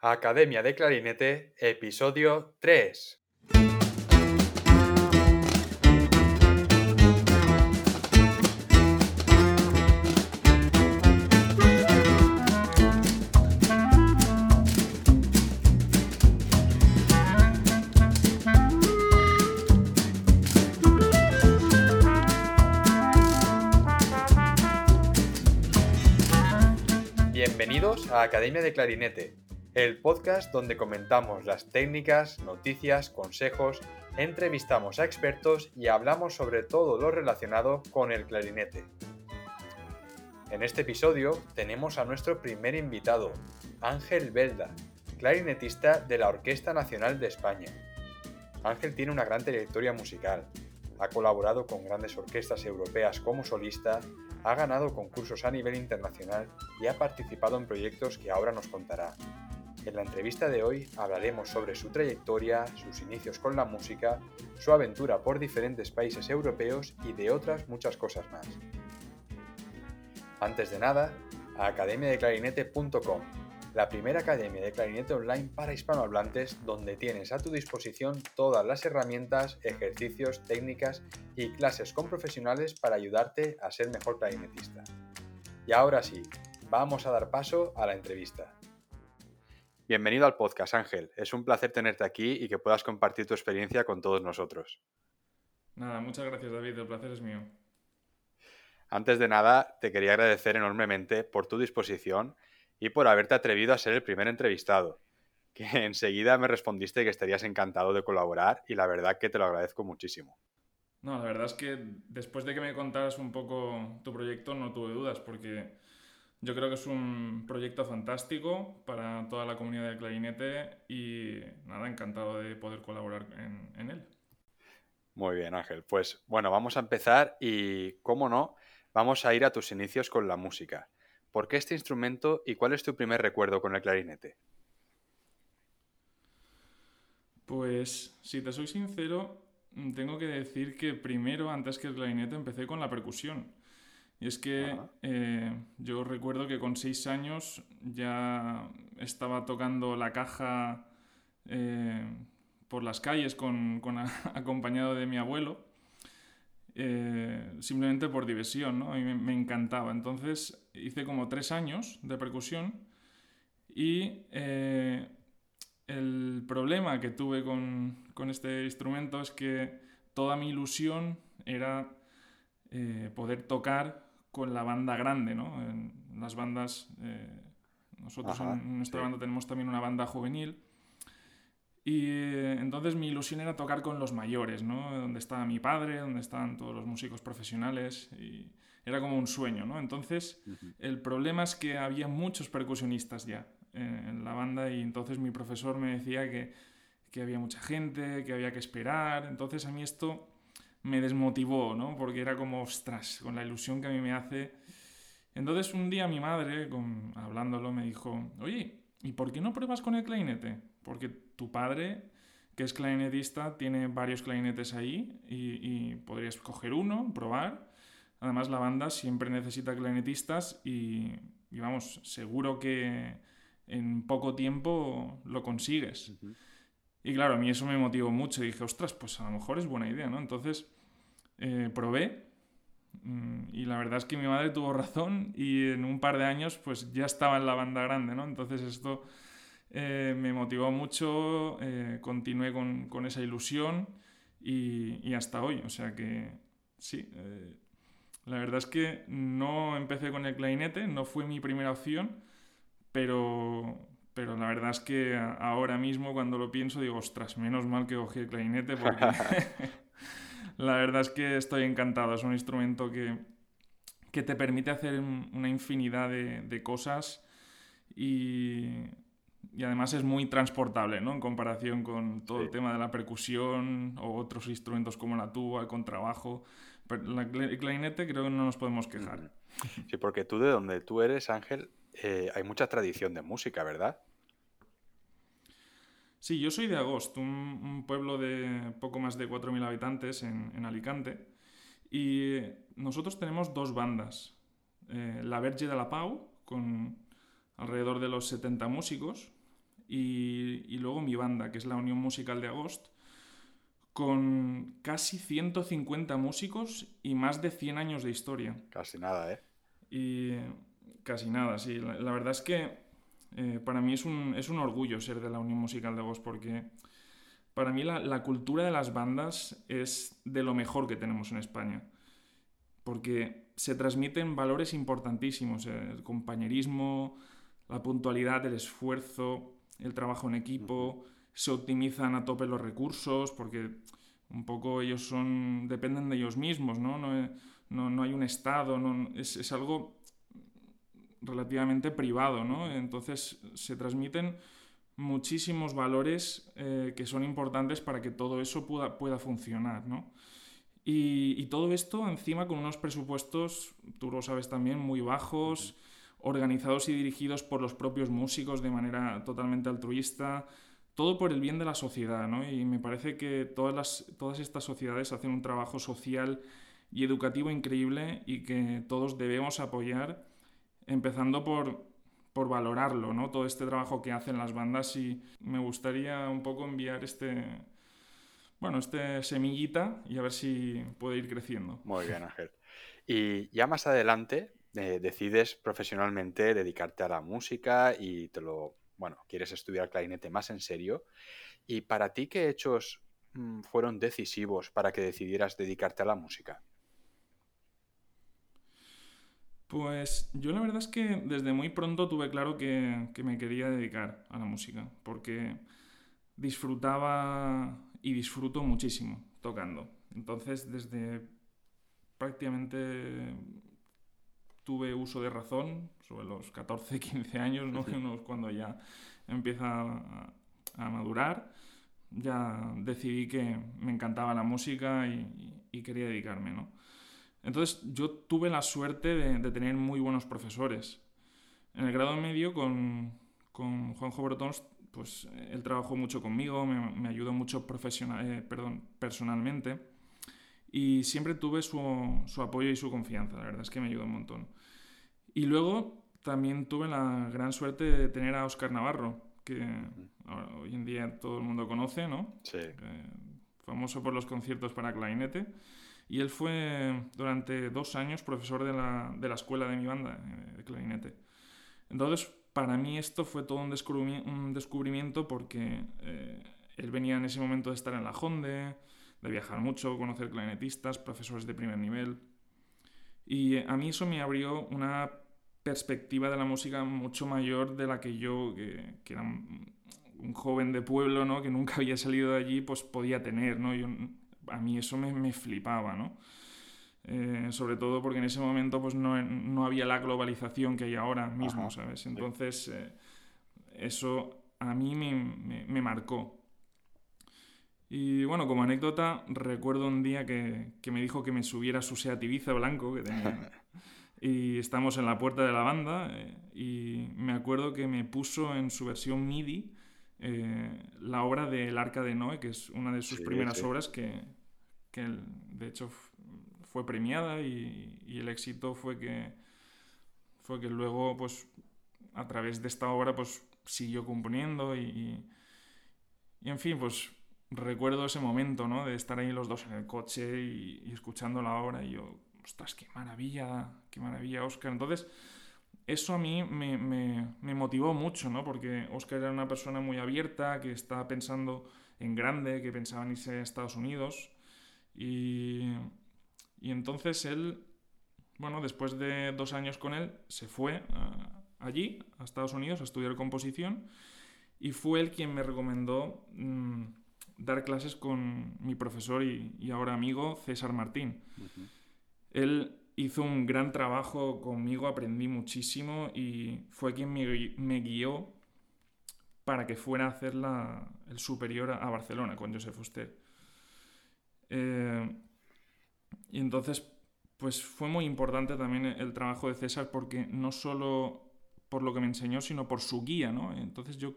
Academia de Clarinete, episodio 3. Bienvenidos a Academia de Clarinete, el podcast donde comentamos las técnicas, noticias, consejos, entrevistamos a expertos y hablamos sobre todo lo relacionado con el clarinete. En este episodio tenemos a nuestro primer invitado, Ángel Belda, clarinetista de la Orquesta Nacional de España. Ángel tiene una gran trayectoria musical, ha colaborado con grandes orquestas europeas como solista, ha ganado concursos a nivel internacional y ha participado en proyectos que ahora nos contará. En la entrevista de hoy hablaremos sobre su trayectoria, sus inicios con la música, su aventura por diferentes países europeos y de otras muchas cosas más. Antes de nada, a academiadeclarinete.com, la primera academia de clarinete online para hispanohablantes donde tienes a tu disposición todas las herramientas, ejercicios, técnicas y clases con profesionales para ayudarte a ser mejor clarinetista. Y ahora sí, vamos a dar paso a la entrevista. Bienvenido al podcast, Ángel. Es un placer tenerte aquí y que puedas compartir tu experiencia con todos nosotros. Nada, muchas gracias David, el placer es mío. Antes de nada, te quería agradecer enormemente por tu disposición y por haberte atrevido a ser el primer entrevistado, que enseguida me respondiste que estarías encantado de colaborar y la verdad que te lo agradezco muchísimo. No, la verdad es que después de que me contaras un poco tu proyecto no tuve dudas porque yo creo que es un proyecto fantástico para toda la comunidad del clarinete y nada, encantado de poder colaborar en, en él. Muy bien, Ángel. Pues bueno, vamos a empezar y, cómo no, vamos a ir a tus inicios con la música. ¿Por qué este instrumento y cuál es tu primer recuerdo con el clarinete? Pues, si te soy sincero, tengo que decir que primero, antes que el clarinete, empecé con la percusión. Y es que eh, yo recuerdo que con seis años ya estaba tocando la caja eh, por las calles con, con acompañado de mi abuelo eh, simplemente por diversión, ¿no? A mí me, encantaba. Entonces hice como tres años de percusión y el problema que tuve con, con, este instrumento es que toda mi ilusión era eh, poder tocar con la banda grande, ¿no? En las bandas, nosotros en nuestra banda tenemos también una banda juvenil y eh, entonces mi ilusión era tocar con los mayores, ¿no? Donde estaba mi padre, donde estaban todos los músicos profesionales. Y era como un sueño, ¿no? Entonces, el problema es que había muchos percusionistas ya en la banda y entonces mi profesor me decía que, que había mucha gente, que había que esperar. Entonces a mí esto me desmotivó, ¿no? Porque era como, ostras, con la ilusión que a mí me hace. Entonces un día mi madre, con, hablándolo, me dijo, oye, ¿y por qué no pruebas con el clarinete? Porque tu padre, que es clarinetista, tiene varios clarinetes ahí y, podrías coger uno, probar. Además, la banda siempre necesita clarinetistas y, vamos, seguro que en poco tiempo lo consigues. Y claro, a mí eso me motivó mucho. Y dije, ostras, pues a lo mejor es buena idea, ¿no? Entonces eh, probé mm, y la verdad es que mi madre tuvo razón y en un par de años pues ya estaba en la banda grande, ¿no? Entonces esto eh, me motivó mucho, eh, continué con, con, esa ilusión y, y, hasta hoy. O sea que sí, eh, la verdad es que no empecé con el clarinete, no fue mi primera opción, pero, pero la verdad es que ahora mismo cuando lo pienso digo, ostras, menos mal que cogí el clarinete porque la verdad es que estoy encantado. Es un instrumento que, que te permite hacer una infinidad de, de cosas y y además es muy transportable, ¿no? En comparación con todo el tema de la percusión o otros instrumentos como la tuba, el contrabajo. Pero el clarinete creo que no nos podemos quejar. Sí, porque tú de donde tú eres, Ángel, eh, hay mucha tradición de música, ¿verdad? Sí, yo soy de Agost, un, pueblo de poco más de 4.000 habitantes en, Alicante. Y nosotros tenemos dos bandas. Eh, la Verge de la Pau, con alrededor de los 70 músicos, y, luego mi banda, que es la Unión Musical de Agost, con casi 150 músicos y más de 100 años de historia. Casi nada, ¿eh? Y casi nada, sí. La, verdad es que eh, para mí es un, es un, orgullo ser de la Unión Musical de Agost porque para mí la, la, cultura de las bandas es de lo mejor que tenemos en España. Porque se transmiten valores importantísimos, el compañerismo, la puntualidad, el esfuerzo, el trabajo en equipo, se optimizan a tope los recursos, porque un poco ellos son dependen de ellos mismos, ¿no? No, hay un Estado, es, algo relativamente privado, ¿no? Entonces se transmiten muchísimos valores eh, que son importantes para que todo eso pueda, pueda funcionar, ¿no? Y, todo esto encima con unos presupuestos, tú lo sabes también, muy bajos, organizados y dirigidos por los propios músicos de manera totalmente altruista, todo por el bien de la sociedad, ¿no? Y me parece que todas, las, todas estas sociedades hacen un trabajo social y educativo increíble y que todos debemos apoyar, empezando por, por valorarlo, ¿no? Todo este trabajo que hacen las bandas y me gustaría un poco enviar este bueno, este semillita y a ver si puede ir creciendo. Muy bien, Ángel. Y ya más adelante eh, decides profesionalmente dedicarte a la música y te lo, bueno, quieres estudiar clarinete más en serio. ¿Y para ti qué hechos mm, fueron decisivos para que decidieras dedicarte a la música? Pues yo la verdad es que desde muy pronto tuve claro que, que me quería dedicar a la música, porque disfrutaba y disfruto muchísimo tocando. Entonces, desde prácticamente tuve uso de razón, sobre los 14, 15 años, ¿no? cuando ya empieza a, madurar, ya decidí que me encantaba la música y, quería dedicarme. ¿no? Entonces, yo tuve la suerte de, tener muy buenos profesores. En el grado medio, con, con Juanjo Brotons, pues él trabajó mucho conmigo, me, ayudó mucho profesional, eh, perdón, personalmente y siempre tuve su, apoyo y su confianza, la verdad es que me ayudó un montón. Y luego también tuve la gran suerte de tener a Oscar Navarro, que hoy en día todo el mundo conoce, ¿no? Sí. Eh, famoso por los conciertos para clarinete. Y él fue durante dos años profesor de la, de la escuela de mi banda de clarinete. Entonces, para mí esto fue todo un descubrimiento porque eh, él venía en ese momento de estar en la Honde, de viajar mucho, conocer clarinetistas, profesores de primer nivel. Y a mí eso me abrió una perspectiva de la música mucho mayor de la que yo, que, era un, joven de pueblo, ¿no? que nunca había salido de allí, pues podía tener. ¿no? A mí eso me, me flipaba. ¿no? Eh, sobre todo porque en ese momento pues no, no, había la globalización que hay ahora mismo, ¿sabes? Entonces, eh, eso a mí me, me, marcó. Y bueno, como anécdota, recuerdo un día que, que me dijo que me subiera su Seat Ibiza blanco que tenía. y estamos en la puerta de la banda eh, y me acuerdo que me puso en su versión MIDI la obra del Arca de Noé, que es una de sus primeras obras que, que de hecho fue premiada y, el éxito fue que, fue que luego, pues, a través de esta obra, pues, siguió componiendo y, y, en fin, pues, recuerdo ese momento, ¿no? De estar ahí los dos en el coche y, escuchando la obra y yo, ostras, qué maravilla, qué maravilla, Oscar. Entonces, eso a mí me, motivó mucho, ¿no? Porque Oscar era una persona muy abierta, que estaba pensando en grande, que pensaba en irse a Estados Unidos. Y, y entonces él, bueno, después de dos años con él, se fue allí, a Estados Unidos, a estudiar composición, y fue él quien me recomendó mm, dar clases con mi profesor y, ahora amigo César Martín. Él hizo un gran trabajo conmigo, aprendí muchísimo y fue quien me, guió para que fuera a hacer la, el superior a, Barcelona con Joseph Fuster. Eh, y entonces, pues fue muy importante también el trabajo de César porque no solo por lo que me enseñó, sino por su guía, ¿no? Entonces yo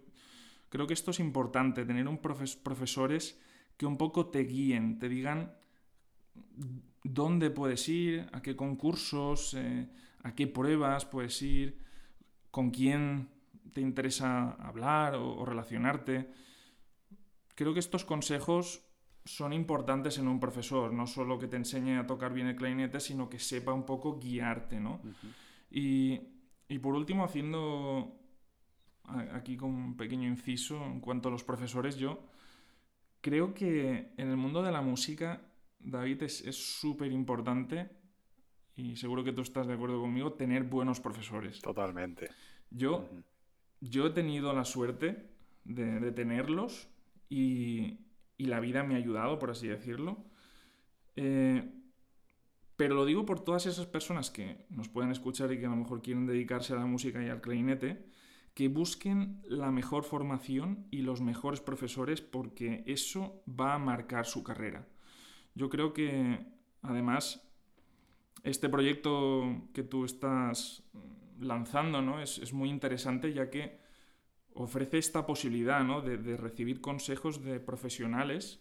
creo que esto es importante, tener un profesores que un poco te guíen, te digan dónde puedes ir, a qué concursos, eh, a qué pruebas puedes ir, con quién te interesa hablar o, relacionarte. Creo que estos consejos son importantes en un profesor, no solo que te enseñe a tocar bien el clarinete, sino que sepa un poco guiarte, ¿no? y, y, por último, haciendo aquí con un pequeño inciso en cuanto a los profesores, yo creo que en el mundo de la música, David, es súper importante, y seguro que tú estás de acuerdo conmigo, tener buenos profesores. Totalmente. Yo, yo he tenido la suerte de, tenerlos y, y, la vida me ha ayudado, por así decirlo. Eh, pero lo digo por todas esas personas que nos pueden escuchar y que a lo mejor quieren dedicarse a la música y al clarinete, que busquen la mejor formación y los mejores profesores porque eso va a marcar su carrera. Yo creo que además este proyecto que tú estás lanzando ¿no? es, muy interesante ya que ofrece esta posibilidad ¿no? de, de, recibir consejos de profesionales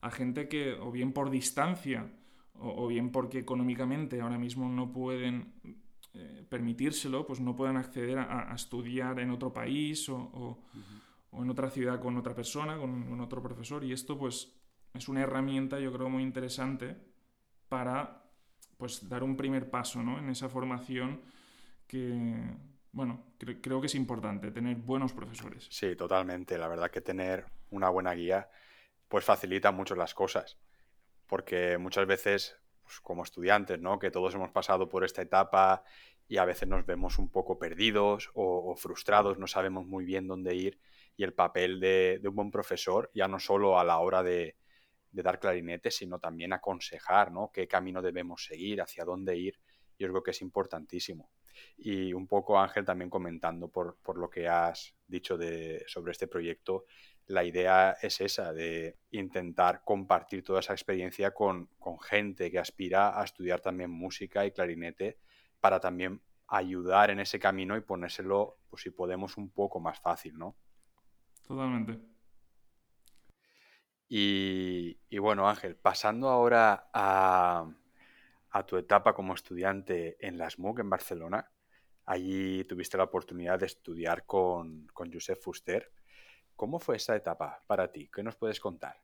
a gente que o bien por distancia o, o bien porque económicamente ahora mismo no pueden eh, permitírselo, pues no puedan acceder a, estudiar en otro país o, en otra ciudad con otra persona, con, otro profesor. Y esto pues es una herramienta yo creo muy interesante para pues dar un primer paso ¿no? en esa formación que, bueno, creo que es importante tener buenos profesores. Sí, totalmente. La verdad que tener una buena guía pues facilita mucho las cosas. Porque muchas veces pues, como estudiantes, ¿no? Que todos hemos pasado por esta etapa y a veces nos vemos un poco perdidos o, frustrados, no sabemos muy bien dónde ir y el papel de, un buen profesor, ya no solo a la hora de, dar clarinete, sino también aconsejar, ¿no? Qué camino debemos seguir, hacia dónde ir, yo creo que es importantísimo. Y un poco, Ángel, también comentando por, por lo que has dicho de, sobre este proyecto, la idea es esa, de intentar compartir toda esa experiencia con, gente que aspira a estudiar también música y clarinete para también ayudar en ese camino y ponérselo, pues si podemos, un poco más fácil, ¿no? Totalmente. Y, bueno, Ángel, pasando ahora a, tu etapa como estudiante en la SMUC en Barcelona, allí tuviste la oportunidad de estudiar con, con Josep Fuster. ¿Cómo fue esa etapa para ti? ¿Qué nos puedes contar?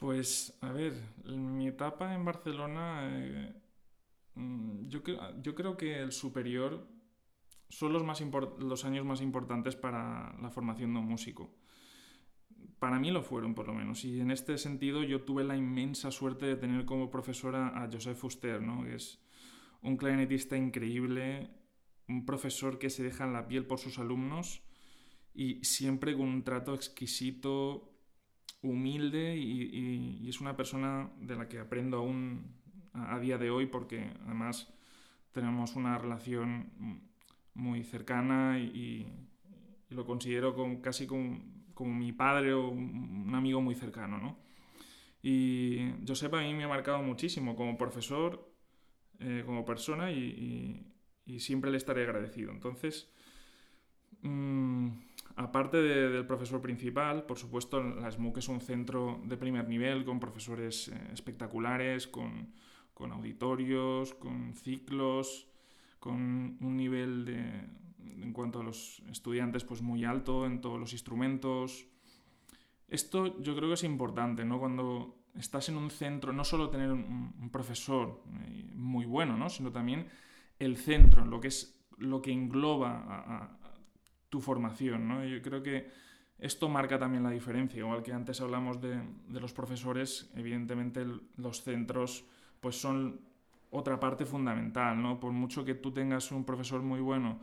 Pues, a ver, mi etapa en Barcelona, eh, mm, yo, creo que el superior son los años más importantes para la formación de un músico. Para mí lo fueron, por lo menos. Y en este sentido yo tuve la inmensa suerte de tener como profesora a Joseph Fuster, ¿no? que es un clarinetista increíble, un profesor que se deja en la piel por sus alumnos y siempre con un trato exquisito, humilde y, es una persona de la que aprendo aún a, día de hoy porque además tenemos una relación muy cercana y, lo considero como, casi como, como, mi padre o un amigo muy cercano, ¿no? Y Josep a mí me ha marcado muchísimo como profesor, eh, como persona y, siempre le estaré agradecido. Entonces, mmm, Aparte del profesor principal, por supuesto, la SMUC es un centro de primer nivel con profesores eh, espectaculares, con, auditorios, con ciclos, con un nivel de, en cuanto a los estudiantes pues muy alto en todos los instrumentos. Esto yo creo que es importante, ¿no? Cuando estás en un centro, no solo tener un, profesor eh, muy bueno, ¿no? Sino también el centro, lo que es lo que engloba a tu formación, ¿no? Yo creo que esto marca también la diferencia, igual que antes hablamos de, los profesores, evidentemente los centros pues son otra parte fundamental, ¿no? Por mucho que tú tengas un profesor muy bueno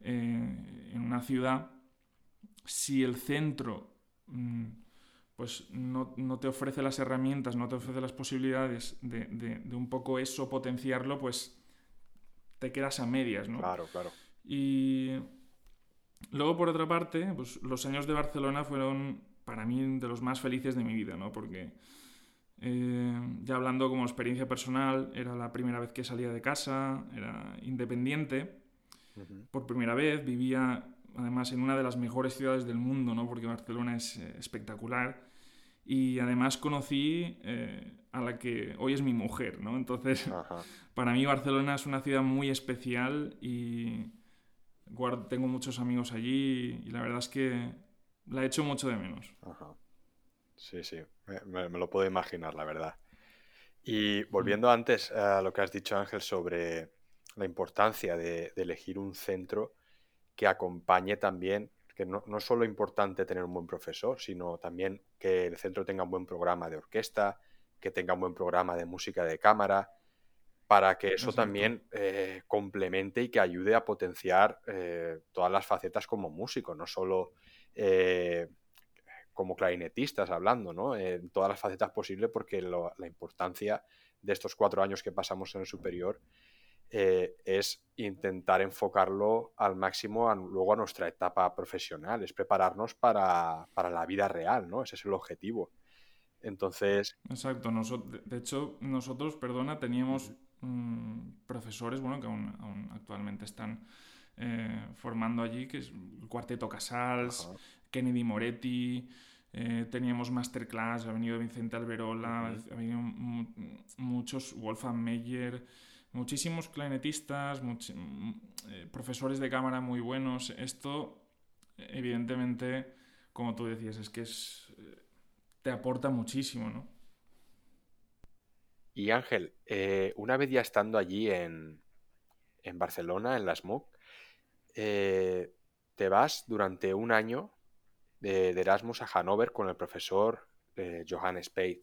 eh, en una ciudad, si el centro mm, pues no, te ofrece las herramientas, no te ofrece las posibilidades de, de, un poco eso potenciarlo, pues te quedas a medias, ¿no? Claro, claro. Y Luego, por otra parte, pues, los años de Barcelona fueron para mí de los más felices de mi vida, ¿no? Porque eh, ya hablando como experiencia personal, era la primera vez que salía de casa, era independiente. Por primera vez vivía además en una de las mejores ciudades del mundo, ¿no? Porque Barcelona es eh, espectacular. Y además conocí eh, a la que hoy es mi mujer, ¿no? Entonces, para mí Barcelona es una ciudad muy especial y tengo muchos amigos allí y la verdad es que la he hecho mucho de menos. Sí, sí, me, lo puedo imaginar, la verdad. Y volviendo antes a lo que has dicho, Ángel, sobre la importancia de, elegir un centro que acompañe también, que no, no es solo importante tener un buen profesor, sino también que el centro tenga un buen programa de orquesta, que tenga un buen programa de música de cámara, para que eso también eh, complemente y que ayude a potenciar eh, todas las facetas como músico, no solo eh, como clarinetistas hablando, ¿no? En todas las facetas posibles, porque la importancia de estos cuatro años que pasamos en el superior es intentar enfocarlo al máximo luego a nuestra etapa profesional, es prepararnos para, para la vida real, ¿no? Ese es el objetivo. Entonces. Exacto. de hecho, nosotros, perdona, teníamos profesores, bueno, que aún, actualmente están eh, formando allí, que es el Cuarteto Casals, Kennedy Moretti. Eh, teníamos masterclass, ha venido Vicente Alberola, ha venido muchos, Wolfgang Meyer, muchísimos clarinetistas, eh, profesores de cámara muy buenos. Esto, evidentemente, como tú decías, es que es te aporta muchísimo, ¿no? Y Ángel, eh, una vez ya estando allí en, Barcelona, en las MOOC, eh, te vas durante un año de, Erasmus a Hannover con el profesor eh, Johannes Spade.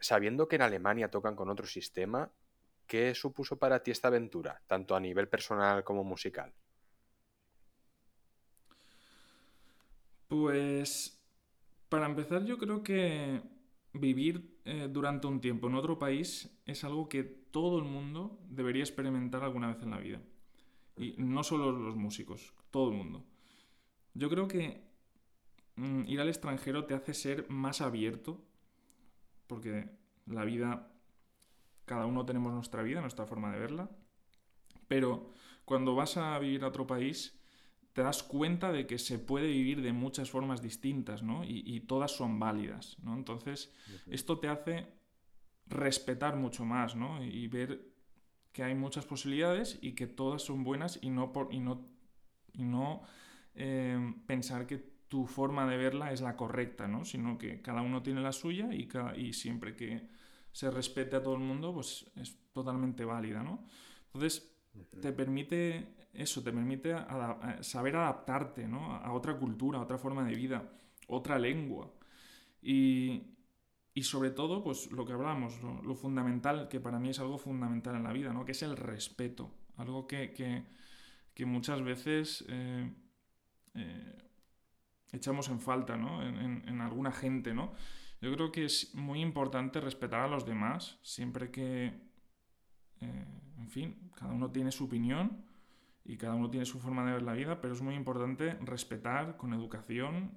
Sabiendo que en Alemania tocan con otro sistema, ¿qué supuso para ti esta aventura, tanto a nivel personal como musical? Pues para empezar, yo creo que vivir eh, durante un tiempo en otro país es algo que todo el mundo debería experimentar alguna vez en la vida. Y no solo los músicos, todo el mundo. Yo creo que ir al extranjero te hace ser más abierto, porque la vida, cada uno tenemos nuestra vida, nuestra forma de verla, pero cuando vas a vivir a otro país, te das cuenta de que se puede vivir de muchas formas distintas, ¿no? Y, todas son válidas, ¿no? Entonces, esto te hace respetar mucho más, ¿no? Y ver que hay muchas posibilidades y que todas son buenas y no, por, y no, y no eh, pensar que tu forma de verla es la correcta, ¿no? Sino que cada uno tiene la suya y, y siempre que se respete a todo el mundo, pues es totalmente válida, ¿no? Entonces, te permite eso, te permite saber adaptarte a otra cultura, a otra forma de vida, otra lengua. Y, sobre todo, pues lo que hablamos, lo, fundamental, que para mí es algo fundamental en la vida, ¿no? que es el respeto. Algo que, muchas veces eh, eh, echamos en falta en, alguna gente. ¿no? Yo creo que es muy importante respetar a los demás, siempre que, eh, en fin, cada uno tiene su opinión y cada uno tiene su forma de ver la vida, pero es muy importante respetar con educación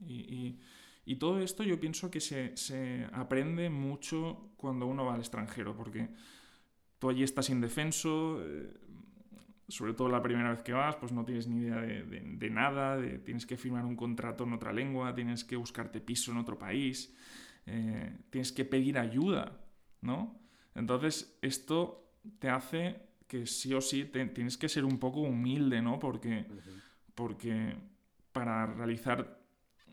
y, todo esto yo pienso que se, aprende mucho cuando uno va al extranjero, porque tú allí estás indefenso, eh, sobre todo la primera vez que vas, pues no tienes ni idea de, nada, tienes que firmar un contrato en otra lengua, tienes que buscarte piso en otro país, eh, tienes que pedir ayuda, ¿no? Entonces esto te hace que sí o sí tienes que ser un poco humilde, ¿no? Porque, porque para realizar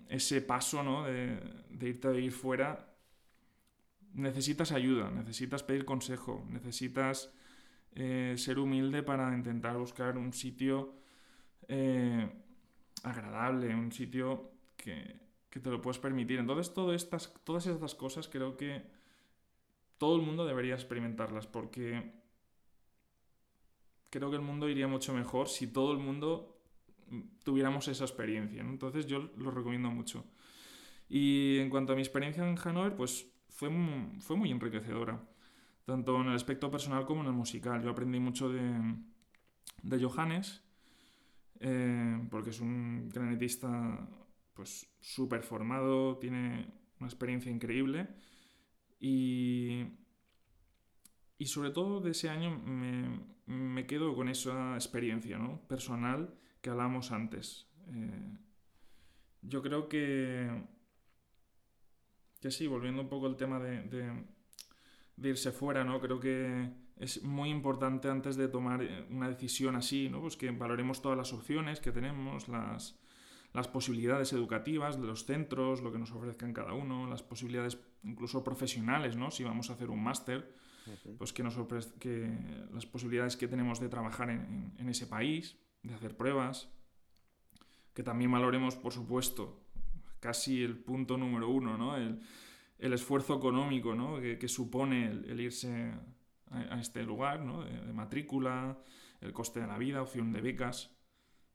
ese paso, ¿no? De, irte a vivir fuera, necesitas ayuda, necesitas pedir consejo, necesitas eh, ser humilde para intentar buscar un sitio eh, agradable, un sitio que, que, te lo puedes permitir. Entonces, todo estas, todas estas cosas creo que todo el mundo debería experimentarlas porque creo que el mundo iría mucho mejor si todo el mundo tuviéramos esa experiencia. Entonces yo lo recomiendo mucho. Y en cuanto a mi experiencia en Hanover, pues fue, fue muy enriquecedora, tanto en el aspecto personal como en el musical. Yo aprendí mucho de, de Johannes, eh, porque es un granetista pues súper formado, tiene una experiencia increíble y, y sobre todo de ese año me, me quedo con esa experiencia ¿no? personal que hablamos antes. Eh, yo creo que, que sí, volviendo un poco al tema de, irse fuera, ¿no? creo que es muy importante antes de tomar eh, una decisión así, ¿no? Pues que valoremos todas las opciones que tenemos, las, las posibilidades educativas de los centros, lo que nos ofrezcan cada uno, las posibilidades incluso profesionales, ¿no? Si vamos a hacer un máster, pues que nos que las posibilidades que tenemos de trabajar en, en, ese país, de hacer pruebas, que también valoremos, por supuesto, casi el punto número uno, ¿no? El, el esfuerzo económico ¿no? que, supone el, irse a, este lugar, ¿no? de, matrícula, el coste de la vida, opción de becas.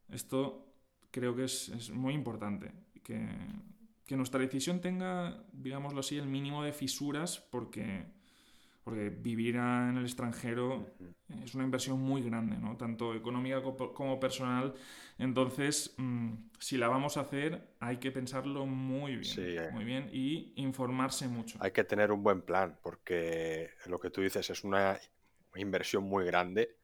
Esto creo que es, es muy importante, que, que, nuestra decisión tenga, digámoslo así, el mínimo de fisuras porque porque vivir en el extranjero es una inversión muy grande, ¿no? tanto económica como personal. Entonces, mm, si la vamos a hacer, hay que pensarlo muy bien, eh. muy bien y informarse mucho. Hay que tener un buen plan, porque lo que tú dices es una inversión muy grande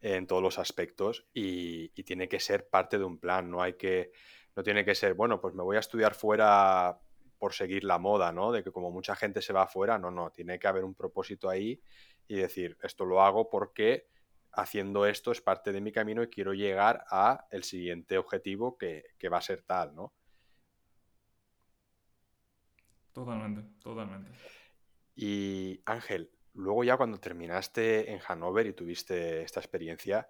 en todos los aspectos y, y tiene que ser parte de un plan. No hay que, no tiene que ser, bueno, pues me voy a estudiar fuera por seguir la moda, ¿no? De que como mucha gente se va afuera, no, no, tiene que haber un propósito ahí y decir, esto lo hago porque haciendo esto es parte de mi camino y quiero llegar a el siguiente objetivo que, va a ser tal, ¿no? Totalmente, totalmente. Y Ángel, luego ya cuando terminaste en Hannover y tuviste esta experiencia,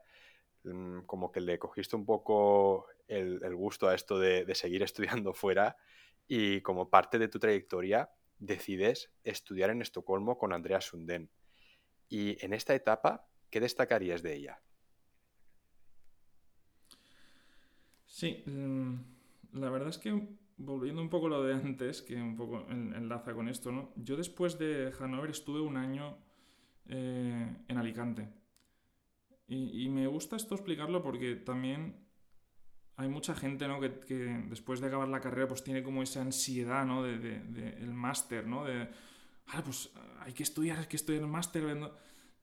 mm, como que le cogiste un poco el, gusto a esto de, de, seguir estudiando fuera y como parte de tu trayectoria decides estudiar en Estocolmo con Andrea Sundén. Y en esta etapa, ¿qué destacarías de ella? Sí, mm, la verdad es que volviendo un poco a lo de antes, que un poco enlaza con esto, ¿no? Yo después de Hannover estuve un año eh, en Alicante. Y, me gusta esto explicarlo porque también hay mucha gente ¿no? que, después de acabar la carrera pues tiene como esa ansiedad ¿no? de, de, el máster, ¿no? De, ah, pues hay que estudiar, hay que estudiar el máster.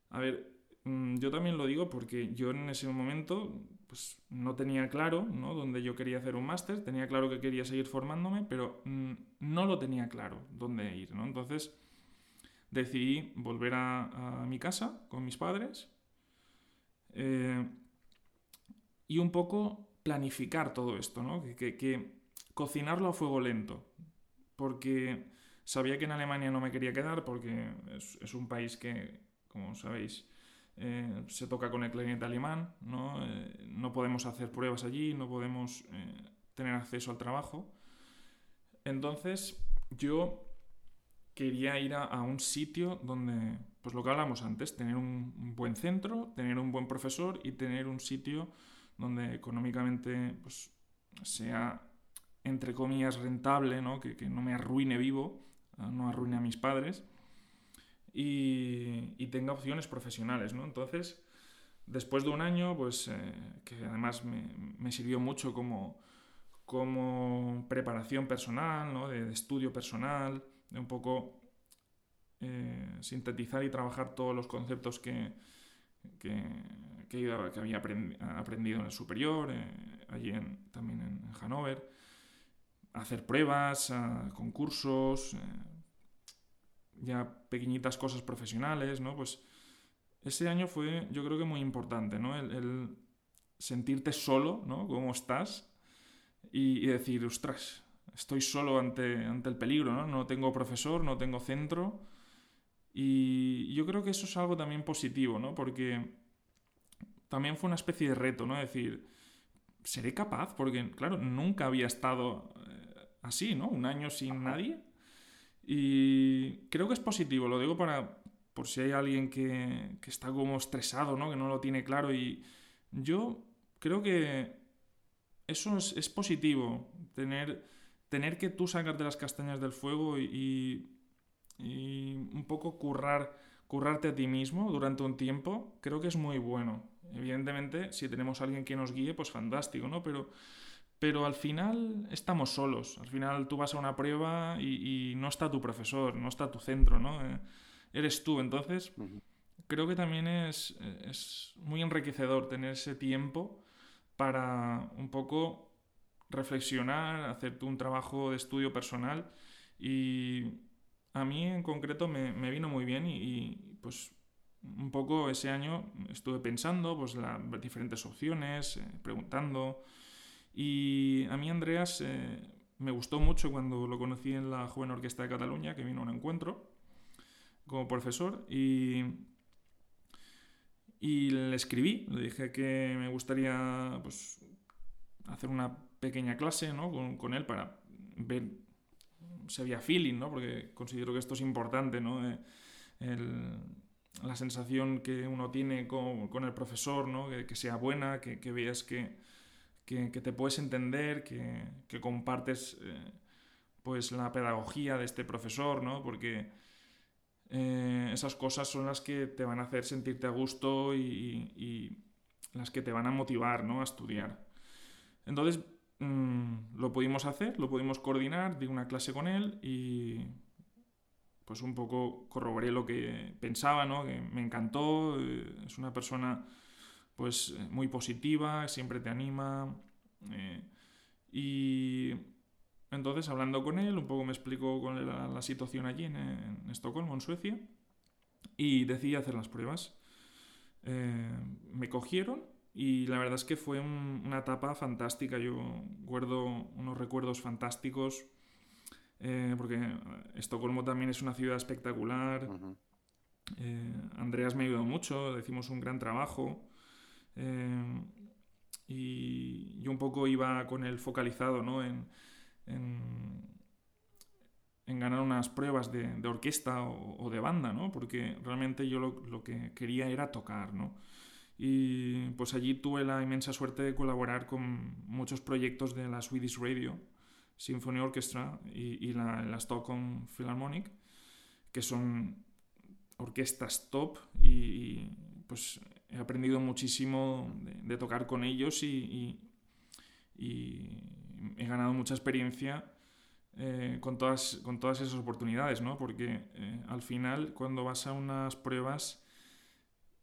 A ver, mm, yo también lo digo porque yo en ese momento pues no tenía claro ¿no? dónde yo quería hacer un máster, tenía claro que quería seguir formándome, pero mm, no lo tenía claro dónde ir, ¿no? Entonces decidí volver a, a mi casa con mis padres eh, y un poco planificar todo esto, ¿no? Que, cocinarlo a fuego lento, porque sabía que en Alemania no me quería quedar, porque es, un país que, como sabéis, eh, se toca con el clarinete alemán, ¿no? Eh, no podemos hacer pruebas allí, no podemos eh, tener acceso al trabajo. Entonces, yo quería ir a, un sitio donde, pues lo que hablamos antes, tener un, buen centro, tener un buen profesor y tener un sitio donde económicamente pues, sea, entre comillas, rentable, ¿no? Que, no me arruine vivo, no arruine a mis padres y, tenga opciones profesionales. ¿no? Entonces, después de un año, pues, eh, que además me, sirvió mucho como, como preparación personal, ¿no? de, estudio personal, de un poco eh, sintetizar y trabajar todos los conceptos que, que, que, había aprendido en el superior, eh, allí también en, Hannover, hacer pruebas, concursos, eh, ya pequeñitas cosas profesionales, ¿no? Pues ese año fue, yo creo que muy importante, ¿no? El, sentirte solo, ¿no? Cómo estás y, decir, ostras, estoy solo ante, ante el peligro, ¿no? No tengo profesor, no tengo centro. Y yo creo que eso es algo también positivo, ¿no? Porque también fue una especie de reto, ¿no? decir, ¿seré capaz? Porque, claro, nunca había estado eh, así, ¿no? Un año sin nadie. Y creo que es positivo, lo digo para, por si hay alguien que, que está como estresado, ¿no? Que no lo tiene claro. Y yo creo que eso es, es positivo, tener, tener que tú sacarte las castañas del fuego y, y un poco currar, currarte a ti mismo durante un tiempo, creo que es muy bueno. Evidentemente, si tenemos a alguien que nos guíe, pues fantástico, ¿no? Pero, pero al final estamos solos. Al final tú vas a una prueba y, no está tu profesor, no está tu centro, ¿no? Eh, eres tú. Entonces, creo que también es, es muy enriquecedor tener ese tiempo para un poco reflexionar, hacerte un trabajo de estudio personal y a mí en concreto me, vino muy bien y, pues un poco ese año estuve pensando pues las diferentes opciones, eh, preguntando. Y a mí Andreas eh, me gustó mucho cuando lo conocí en la Joven Orquesta de Cataluña, que vino a un encuentro como profesor y, y le escribí, le dije que me gustaría pues, hacer una pequeña clase ¿no? con, él para ver si había feeling, ¿no? porque considero que esto es importante, ¿no? Eh, la sensación que uno tiene con, con el profesor, ¿no? que, sea buena, que, que veas que, que, te puedes entender, que, compartes eh, pues la pedagogía de este profesor, ¿no? porque eh, esas cosas son las que te van a hacer sentirte a gusto y, y las que te van a motivar ¿no? a estudiar. Entonces, mm, lo pudimos hacer, lo pudimos coordinar, di una clase con él y pues un poco corroboré lo que pensaba, ¿no? Que me encantó, eh, es una persona pues eh, muy positiva, siempre te anima. Eh, y entonces hablando con él, un poco me explicó con la, situación allí en, Estocolmo, en Suecia, y decidí hacer las pruebas. me cogieron y la verdad es que fue una etapa fantástica. Yo guardo unos recuerdos fantásticos eh, porque Estocolmo también es una ciudad espectacular. Eh, Andreas me ayudó mucho, decimos un gran trabajo. Eh, y yo un poco iba con él focalizado ¿no? en, en, ganar unas pruebas de, de orquesta o, de banda, ¿no? porque realmente yo lo, lo, que quería era tocar. ¿no? Y pues allí tuve la inmensa suerte de colaborar con muchos proyectos de la Swedish Radio Symphony Orchestra y, la, Stockholm Philharmonic, que son orquestas top y, pues he aprendido muchísimo de, tocar con ellos y, he ganado mucha experiencia eh, con, todas, con todas esas oportunidades, ¿no? Porque eh, al final cuando vas a unas pruebas,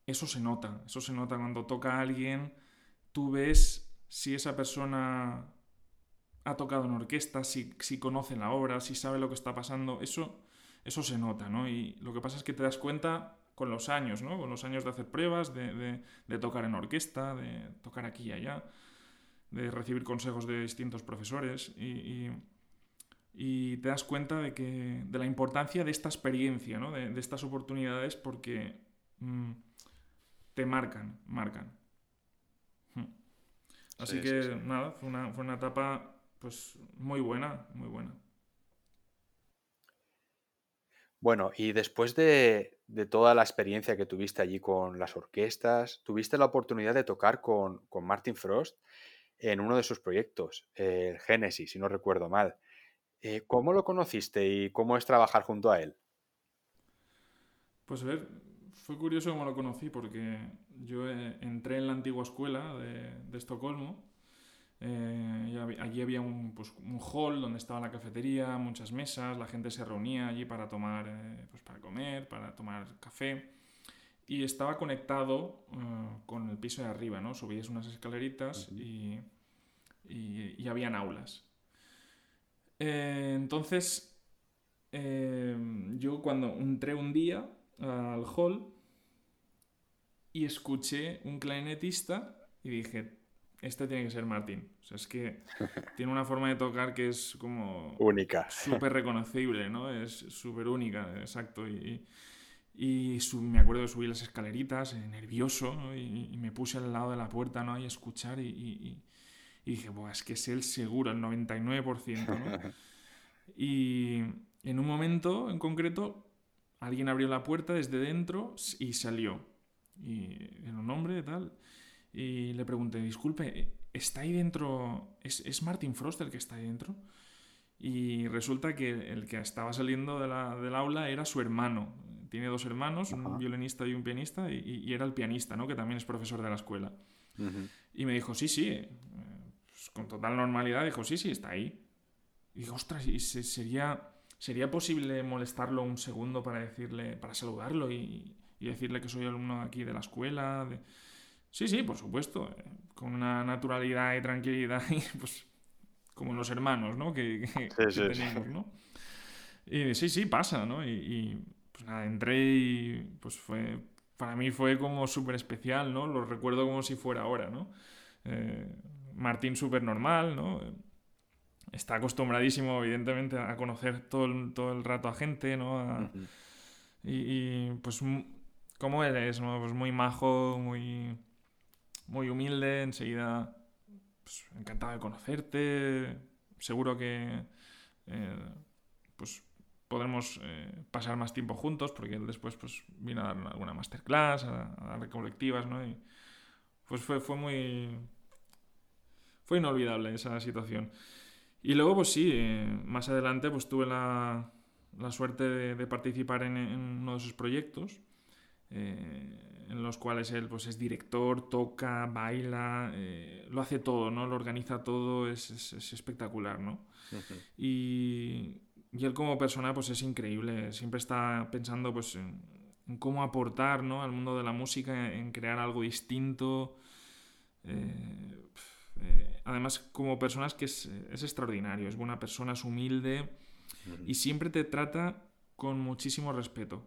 eso se nota, eso se nota cuando toca alguien, tú ves si esa persona ha tocado en orquesta, si, si conoce la obra, si sabe lo que está pasando, eso, eso se nota, ¿no? Y lo que pasa es que te das cuenta con los años, ¿no? Con los años de hacer pruebas, de, tocar en orquesta, de tocar aquí y allá, de recibir consejos de distintos profesores y, te das cuenta de, que, de la importancia de esta experiencia, ¿no? De, estas oportunidades porque mm, te marcan, marcan. Hmm. Así que nada, fue una, fue una etapa pues muy buena, muy buena. Bueno, y después de, toda la experiencia que tuviste allí con las orquestas, tuviste la oportunidad de tocar con, Martin Frost en uno de sus proyectos, el Genesis, si no recuerdo mal. Eh, ¿Cómo lo conociste y cómo es trabajar junto a él? Pues a ver, fue curioso cómo lo conocí porque yo eh, entré en la antigua escuela de, de Estocolmo eh, allí había un, pues, un, hall donde estaba la cafetería, muchas mesas, la gente se reunía allí para tomar, eh, pues para comer, para tomar café. Y estaba conectado eh, con el piso de arriba, ¿no? Subías unas escaleritas y, y, y, habían aulas. entonces, yo cuando entré un día al hall y escuché un clarinetista y dije, este tiene que ser Martín. O sea, es que tiene una forma de tocar que es como... Única. Súper reconocible, ¿no? Es súper única, exacto. Y, y me acuerdo de subir las escaleritas, eh, nervioso, ¿no? y, me puse al lado de la puerta, ¿no? A escuchar y, y, dije, Buah, es que es él seguro, el 99%, ¿no? y en un momento en concreto, alguien abrió la puerta desde dentro y salió. Y era un hombre, tal y le pregunté, disculpe, ¿está ahí dentro? ¿Es, ¿Es, Martin Frost el que está ahí dentro? Y resulta que el que estaba saliendo de la, del aula era su hermano. Tiene dos hermanos, un violinista y un pianista, y, era el pianista, ¿no? que también es profesor de la escuela. Y me dijo, sí, sí, eh, pues con total normalidad, dijo, sí, sí, está ahí. Y dijo, ostras, ¿y sería, ¿sería posible molestarlo un segundo para decirle, para saludarlo y, y decirle que soy alumno aquí de la escuela? De... Sí, sí, por supuesto, eh, con una naturalidad y tranquilidad, pues como los hermanos, ¿no? Que, tenemos, ¿no? Y sí, sí, pasa, ¿no? Y, pues nada, entré y pues fue para mí fue como súper especial, ¿no? Lo recuerdo como si fuera ahora, ¿no? Eh, Martín súper normal, ¿no? Está acostumbradísimo, evidentemente, a conocer todo el, todo el rato a gente, ¿no? y, pues como él es, ¿no? Pues muy majo, muy, muy humilde, enseguida pues, encantado de conocerte, seguro que eh, pues podremos eh, pasar más tiempo juntos, porque después pues, vino a dar alguna masterclass, a, a dar colectivas, ¿no? Y pues fue, fue muy... Fue inolvidable esa situación. Y luego, pues sí, eh, más adelante pues tuve la, la suerte de, participar en, uno de sus proyectos, eh, en los cuales él pues, es director, toca, baila, lo hace todo, ¿no? Lo organiza todo, es, es, espectacular, ¿no? y, y él como persona pues es increíble, siempre está pensando pues en, cómo aportar ¿no? al mundo de la música, en crear algo distinto. Eh, eh, además como persona es que es, extraordinario, es buena persona, es humilde y siempre te trata con muchísimo respeto.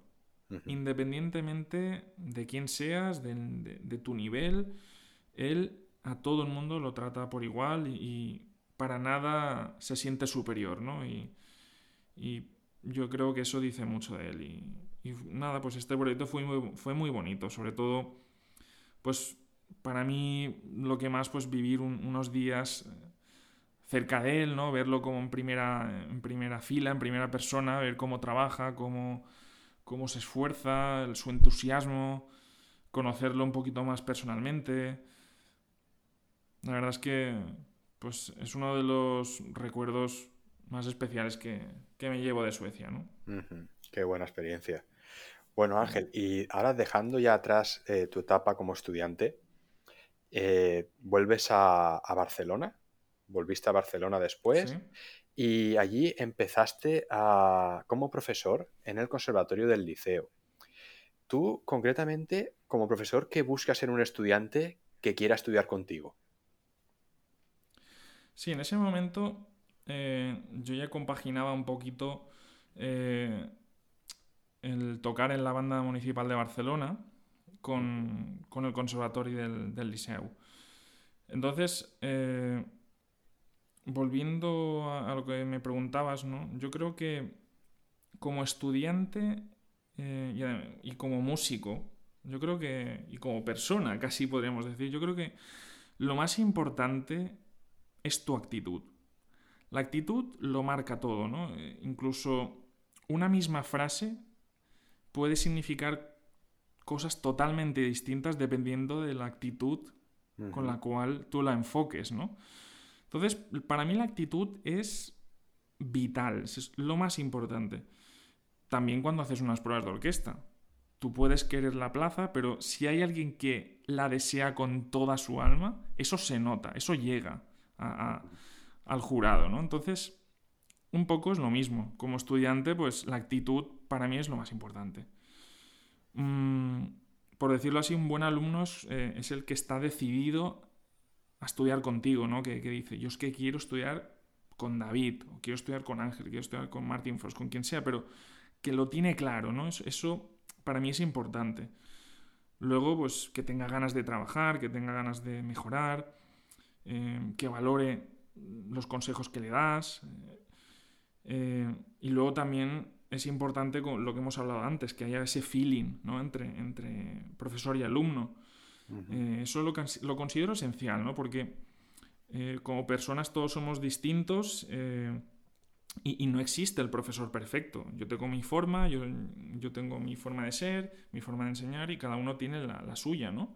Independientemente de quién seas, de, tu nivel, él a todo el mundo lo trata por igual y, para nada se siente superior, ¿no? Y, yo creo que eso dice mucho de él. Y, nada, pues este proyecto fue muy, fue muy bonito. Sobre todo, pues para mí lo que más, pues vivir unos días eh, cerca de él, ¿no? Verlo como en primera, en primera fila, en primera persona, ver cómo trabaja, cómo, cómo se esfuerza, su entusiasmo, conocerlo un poquito más personalmente. La verdad es que pues es uno de los recuerdos más especiales que, me llevo de Suecia, ¿no? Qué buena experiencia. Bueno, Ángel, y ahora dejando ya atrás eh, tu etapa como estudiante, eh, vuelves a, Barcelona, volviste a Barcelona después y allí empezaste como profesor en el Conservatorio del Liceo. Tú, concretamente, como profesor, ¿qué buscas en un estudiante que quiera estudiar contigo? Sí, en ese momento eh, yo ya compaginaba un poquito eh, el tocar en la banda municipal de Barcelona con, el conservatorio del, Liceu. Entonces, eh, volviendo a, lo que me preguntabas, ¿no? yo creo que como estudiante y, y, como músico, yo creo que, y como persona, casi podríamos decir, yo creo que lo más importante es tu actitud. La actitud lo marca todo, ¿no? Eh, incluso una misma frase puede significar cosas totalmente distintas dependiendo de la actitud con la cual tú la enfoques, ¿no? Entonces, para mí la actitud es vital, es lo más importante. También cuando haces unas pruebas de orquesta. Tú puedes querer la plaza, pero si hay alguien que la desea con toda su alma, eso se nota, eso llega a, al jurado, ¿no? Entonces, un poco es lo mismo. Como estudiante, pues la actitud para mí es lo más importante. Mm, por decirlo así, un buen alumno eh, es, el que está decidido a estudiar contigo, ¿no? Que, dice, yo es que quiero estudiar con David, quiero estudiar con Ángel, quiero estudiar con Martin Frost, con quien sea, pero que lo tiene claro, ¿no? Eso, eso para mí es importante. Luego, pues que tenga ganas de trabajar, que tenga ganas de mejorar, eh, que valore los consejos que le das. Eh, eh, y luego también es importante con lo que hemos hablado antes, que haya ese feeling ¿no? entre, entre profesor y alumno. Eh, eso lo, lo, considero esencial, ¿no? porque como personas todos somos distintos y, no existe el profesor perfecto. Yo tengo mi forma, yo, yo, tengo mi forma de ser, mi forma de enseñar y cada uno tiene la, la suya. ¿no?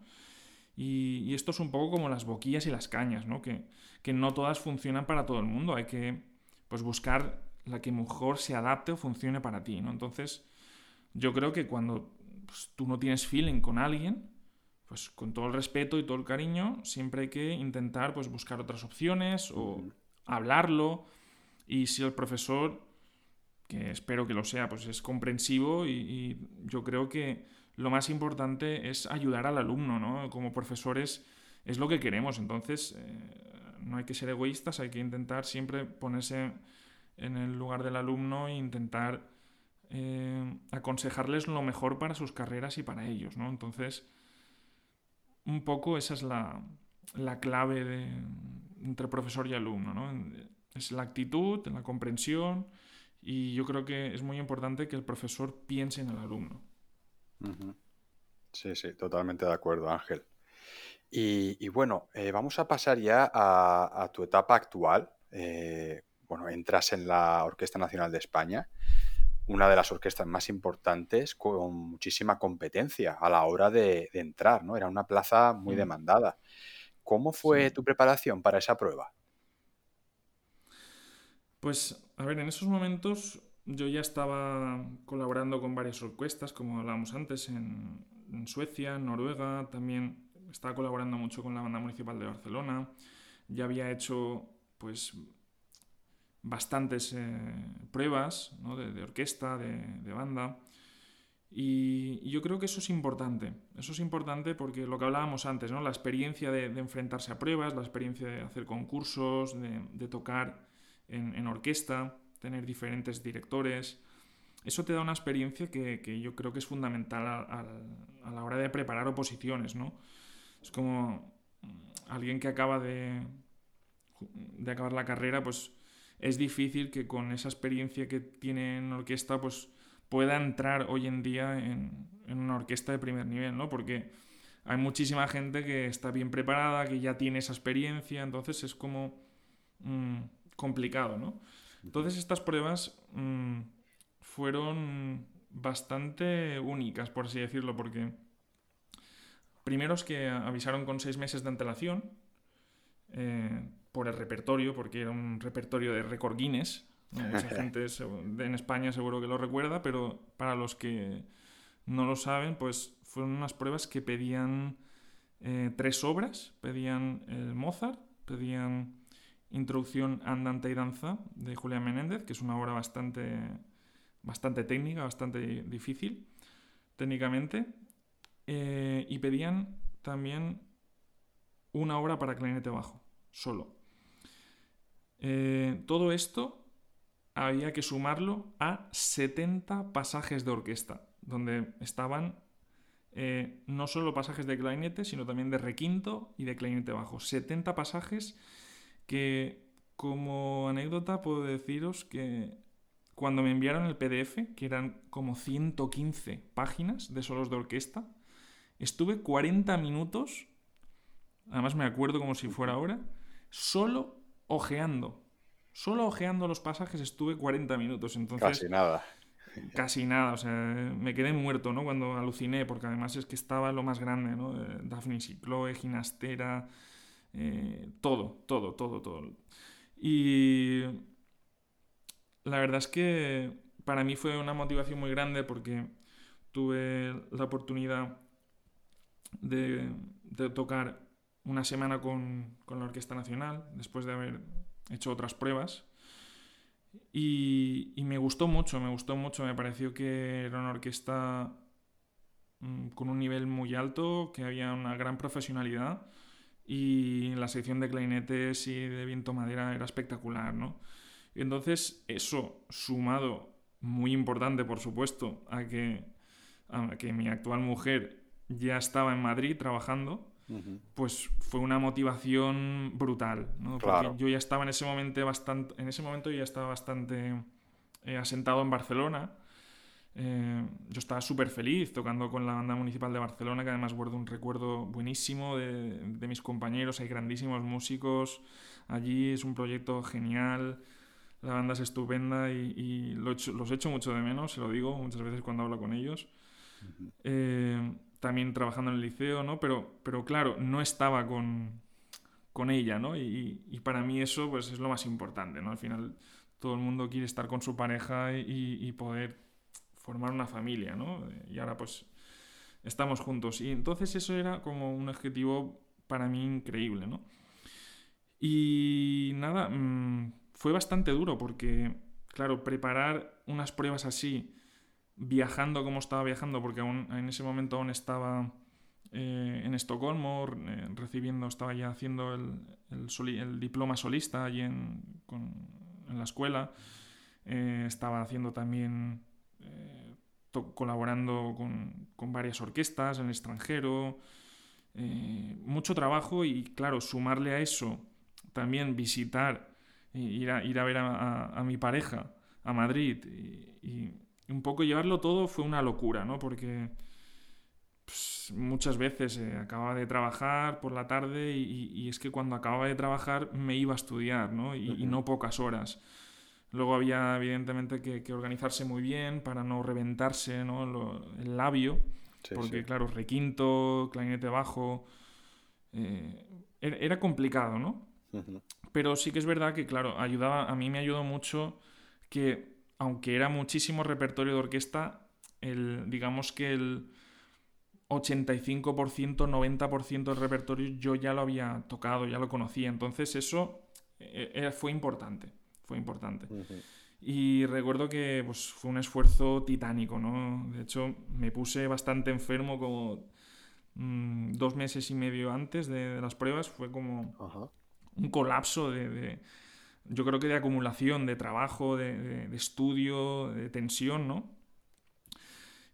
Y, esto es un poco como las boquillas y las cañas, ¿no? Que, no todas funcionan para todo el mundo. Hay que pues, buscar la que mejor se adapte o funcione para ti, ¿no? Entonces, yo creo que cuando pues, tú no tienes feeling con alguien, pues con todo el respeto y todo el cariño, siempre hay que intentar pues, buscar otras opciones o hablarlo. Y si el profesor, que espero que lo sea, pues es comprensivo y yo creo que lo más importante es ayudar al alumno, ¿no? Como profesores es lo que queremos, entonces eh, no hay que ser egoístas, hay que intentar siempre ponerse en el lugar del alumno e intentar eh, aconsejarles lo mejor para sus carreras y para ellos, ¿no? Entonces, un poco esa es la, clave de, entre profesor y alumno, ¿no? Es la actitud, la comprensión y yo creo que es muy importante que el profesor piense en el alumno. Sí, sí, totalmente de acuerdo, Ángel. Y, bueno, eh, vamos a pasar ya a, tu etapa actual. Eh, bueno, entras en la Orquesta Nacional de España, una de las orquestas más importantes con muchísima competencia a la hora de, entrar, ¿no? Era una plaza muy mm. demandada. ¿Cómo fue tu preparación para esa prueba? Pues, a ver, en esos momentos yo ya estaba colaborando con varias orquestas, como hablábamos antes, en, Suecia, en Noruega, también estaba colaborando mucho con la Banda Municipal de Barcelona, ya había hecho, pues, bastantes eh, pruebas de, orquesta, de, banda. Y, yo creo que eso es importante. Eso es importante porque lo que hablábamos antes, ¿no? la experiencia de, enfrentarse a pruebas, la experiencia de hacer concursos, de, tocar en, orquesta, tener diferentes directores. Eso te da una experiencia que, yo creo que es fundamental a, la hora de preparar oposiciones, ¿no? Es como alguien que acaba de, de acabar la carrera, pues es difícil que con esa experiencia que tiene en orquesta, pues pueda entrar hoy en día en, una orquesta de primer nivel, ¿no? Porque hay muchísima gente que está bien preparada, que ya tiene esa experiencia, entonces es como mm, complicado, ¿no? Entonces estas pruebas mm, fueron bastante únicas, por así decirlo, porque primero es que avisaron con seis meses de antelación eh, por el repertorio, porque era un repertorio de récord Guinness. Mucha gente en España seguro que lo recuerda, pero para los que no lo saben, pues fueron unas pruebas que pedían eh, tres obras, pedían el Mozart, pedían Introducción Andante y Danza de Julián Menéndez, que es una obra bastante, bastante técnica, bastante difícil técnicamente, eh, y pedían también una obra para clarinete bajo, solo. Eh, todo esto había que sumarlo a 70 pasajes de orquesta, donde estaban eh, no solo pasajes de clarinete, sino también de requinto y de clarinete bajo. 70 pasajes que como anécdota puedo deciros que cuando me enviaron el PDF, que eran como 115 páginas de solos de orquesta, estuve 40 minutos, además me acuerdo como si fuera ahora, solo ojeando. Solo ojeando los pasajes estuve 40 minutos. Entonces, casi nada. Casi nada, o sea, me quedé muerto, ¿no? Cuando aluciné, porque además es que estaba lo más grande, ¿no? Daphne y Chloe, Ginastera, eh, todo, todo, todo, todo. Y la verdad es que para mí fue una motivación muy grande porque tuve la oportunidad de, tocar una semana con, la Orquesta Nacional, después de haber hecho otras pruebas. Y, me gustó mucho, me gustó mucho, me pareció que era una orquesta mm, con un nivel muy alto, que había una gran profesionalidad y la sección de clarinetes y de viento madera era espectacular, ¿no? Entonces eso, sumado, muy importante por supuesto, a que, a que mi actual mujer ya estaba en Madrid trabajando, pues fue una motivación brutal, ¿no? Porque yo ya estaba en ese momento bastante, en ese momento ya estaba bastante eh, asentado en Barcelona. Eh, yo estaba súper feliz tocando con la banda municipal de Barcelona, que además guardo un recuerdo buenísimo de, mis compañeros, hay grandísimos músicos allí, es un proyecto genial, la banda es estupenda y, los echo mucho de menos, se lo digo muchas veces cuando hablo con ellos. Eh, también trabajando en el liceo, ¿no? Pero, pero claro, no estaba con, con ella, ¿no? Y, para mí eso pues, es lo más importante, ¿no? Al final todo el mundo quiere estar con su pareja y, y poder formar una familia, ¿no? Y ahora pues estamos juntos. Y entonces eso era como un objetivo para mí increíble, ¿no? Y nada, mm, fue bastante duro porque, claro, preparar unas pruebas así, viajando como estaba viajando, porque aún en ese momento aún estaba eh, en Estocolmo, eh, recibiendo, estaba ya haciendo el, el, diploma solista allí en, la escuela, eh, estaba haciendo también colaborando con, con, varias orquestas en el extranjero, mucho trabajo y claro, sumarle a eso también visitar, ir a, ir a ver a, mi pareja a Madrid y, un poco llevarlo todo fue una locura, ¿no? Porque pues, muchas veces eh, acababa de trabajar por la tarde y, es que cuando acababa de trabajar me iba a estudiar, ¿no? Y, no pocas horas. Luego había evidentemente que, organizarse muy bien para no reventarse el labio, porque claro, requinto, clarinete bajo, eh, era complicado, ¿no? Pero sí que es verdad que, claro, ayudaba, a mí me ayudó mucho que, aunque era muchísimo repertorio de orquesta, el, digamos que el 85%, 90% del repertorio yo ya lo había tocado, ya lo conocía. Entonces eso eh, eh, fue importante, fue importante. Y recuerdo que pues, fue un esfuerzo titánico, ¿no? De hecho, me puse bastante enfermo como mm, dos meses y medio antes de, las pruebas. Fue como un colapso de, yo creo que de acumulación, de trabajo, de, estudio, de tensión, ¿no?